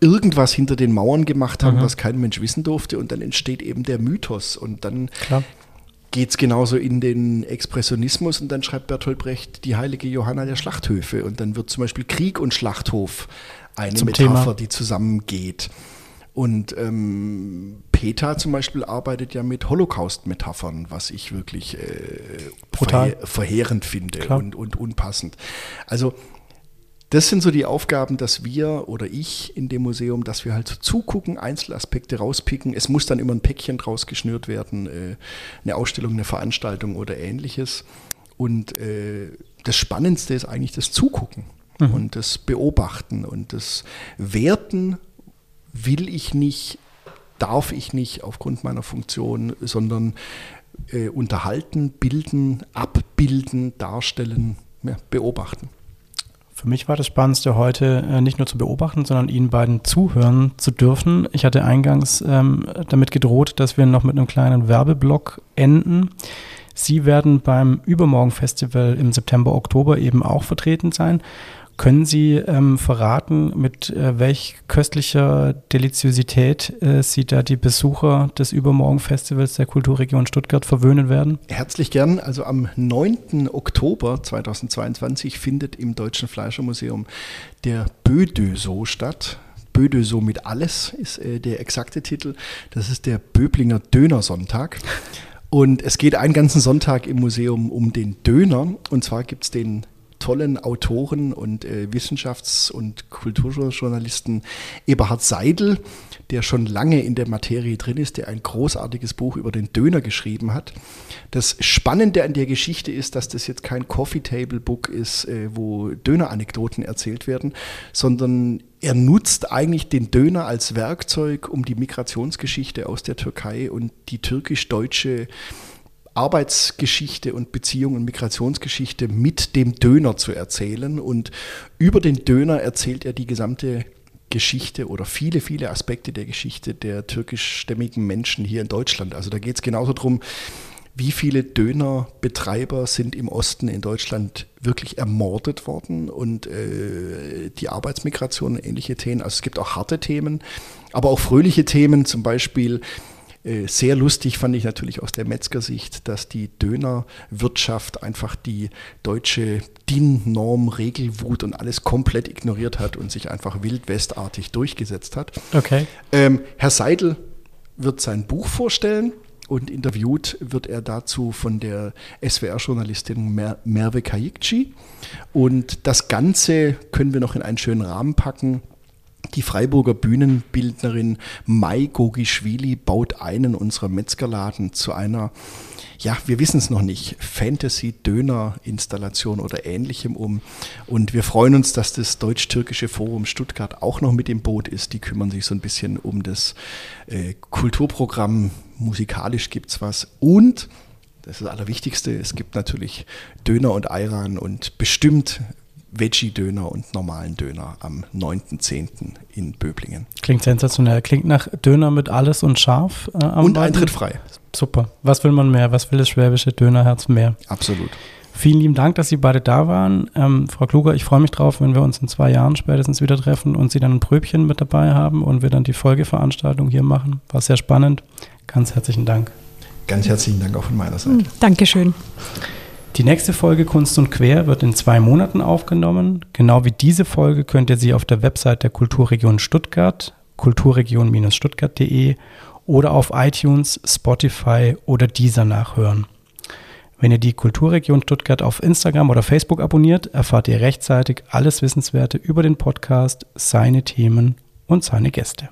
irgendwas hinter den Mauern gemacht haben, mhm. was kein Mensch wissen durfte. Und dann entsteht eben der Mythos. Und dann geht es genauso in den Expressionismus. Und dann schreibt Bertolt Brecht die heilige Johanna der Schlachthöfe. Und dann wird zum Beispiel Krieg und Schlachthof eine Zum Metapher, Thema. die zusammengeht. Und ähm, Peter zum Beispiel arbeitet ja mit Holocaust-Metaphern, was ich wirklich äh, verhe verheerend finde und, und unpassend. Also das sind so die Aufgaben, dass wir oder ich in dem Museum, dass wir halt so zugucken, Einzelaspekte rauspicken. Es muss dann immer ein Päckchen draus geschnürt werden, äh, eine Ausstellung, eine Veranstaltung oder ähnliches. Und äh, das Spannendste ist eigentlich das Zugucken mhm. und das Beobachten und das Werten will ich nicht, darf ich nicht aufgrund meiner Funktion, sondern äh, unterhalten, bilden, abbilden, darstellen, ja, beobachten. Für mich war das Spannendste heute äh, nicht nur zu beobachten, sondern Ihnen beiden zuhören zu dürfen. Ich hatte eingangs ähm, damit gedroht, dass wir noch mit einem kleinen Werbeblock enden. Sie werden beim Übermorgen-Festival im September, Oktober eben auch vertreten sein. Können Sie ähm, verraten, mit äh, welch köstlicher Deliziosität äh, Sie da die Besucher des Übermorgen-Festivals der Kulturregion Stuttgart verwöhnen werden? Herzlich gern. Also am 9. Oktober 2022 findet im Deutschen Fleischermuseum der Bödöso statt. Bödöso mit alles ist äh, der exakte Titel. Das ist der Böblinger Dönersonntag. Und es geht einen ganzen Sonntag im Museum um den Döner. Und zwar gibt es den tollen Autoren und äh, Wissenschafts- und Kulturjournalisten Eberhard Seidel, der schon lange in der Materie drin ist, der ein großartiges Buch über den Döner geschrieben hat. Das Spannende an der Geschichte ist, dass das jetzt kein Coffee-Table-Book ist, äh, wo Döner-Anekdoten erzählt werden, sondern er nutzt eigentlich den Döner als Werkzeug, um die Migrationsgeschichte aus der Türkei und die türkisch-deutsche Arbeitsgeschichte und Beziehung und Migrationsgeschichte mit dem Döner zu erzählen. Und über den Döner erzählt er die gesamte Geschichte oder viele, viele Aspekte der Geschichte der türkischstämmigen Menschen hier in Deutschland. Also da geht es genauso darum, wie viele Dönerbetreiber sind im Osten in Deutschland wirklich ermordet worden und äh, die Arbeitsmigration und ähnliche Themen. Also es gibt auch harte Themen, aber auch fröhliche Themen, zum Beispiel sehr lustig fand ich natürlich aus der Metzgersicht, dass die Dönerwirtschaft einfach die deutsche DIN-Norm, Regelwut und alles komplett ignoriert hat und sich einfach wildwestartig durchgesetzt hat. Okay. Ähm, Herr Seidel wird sein Buch vorstellen und interviewt wird er dazu von der SWR-Journalistin Mer Merve Kayikci. Und das Ganze können wir noch in einen schönen Rahmen packen die Freiburger Bühnenbildnerin Mai Gogischwili baut einen unserer Metzgerladen zu einer, ja, wir wissen es noch nicht, Fantasy-Döner-Installation oder ähnlichem um. Und wir freuen uns, dass das Deutsch-Türkische Forum Stuttgart auch noch mit im Boot ist. Die kümmern sich so ein bisschen um das äh, Kulturprogramm. Musikalisch gibt es was. Und das ist das Allerwichtigste, es gibt natürlich Döner und Ayran und bestimmt Veggie-Döner und normalen Döner am 9.10. in Böblingen. Klingt sensationell. Klingt nach Döner mit alles und scharf. Äh, und Baden. Eintritt frei. Super. Was will man mehr? Was will das schwäbische Dönerherz mehr? Absolut. Vielen lieben Dank, dass Sie beide da waren. Ähm, Frau Kluger, ich freue mich drauf, wenn wir uns in zwei Jahren spätestens wieder treffen und Sie dann ein Pröbchen mit dabei haben und wir dann die Folgeveranstaltung hier machen. War sehr spannend. Ganz herzlichen Dank. Ganz herzlichen Dank auch von meiner Seite. Dankeschön. Die nächste Folge Kunst und Quer wird in zwei Monaten aufgenommen. Genau wie diese Folge könnt ihr sie auf der Website der Kulturregion Stuttgart, kulturregion-stuttgart.de oder auf iTunes, Spotify oder Deezer nachhören. Wenn ihr die Kulturregion Stuttgart auf Instagram oder Facebook abonniert, erfahrt ihr rechtzeitig alles Wissenswerte über den Podcast, seine Themen und seine Gäste.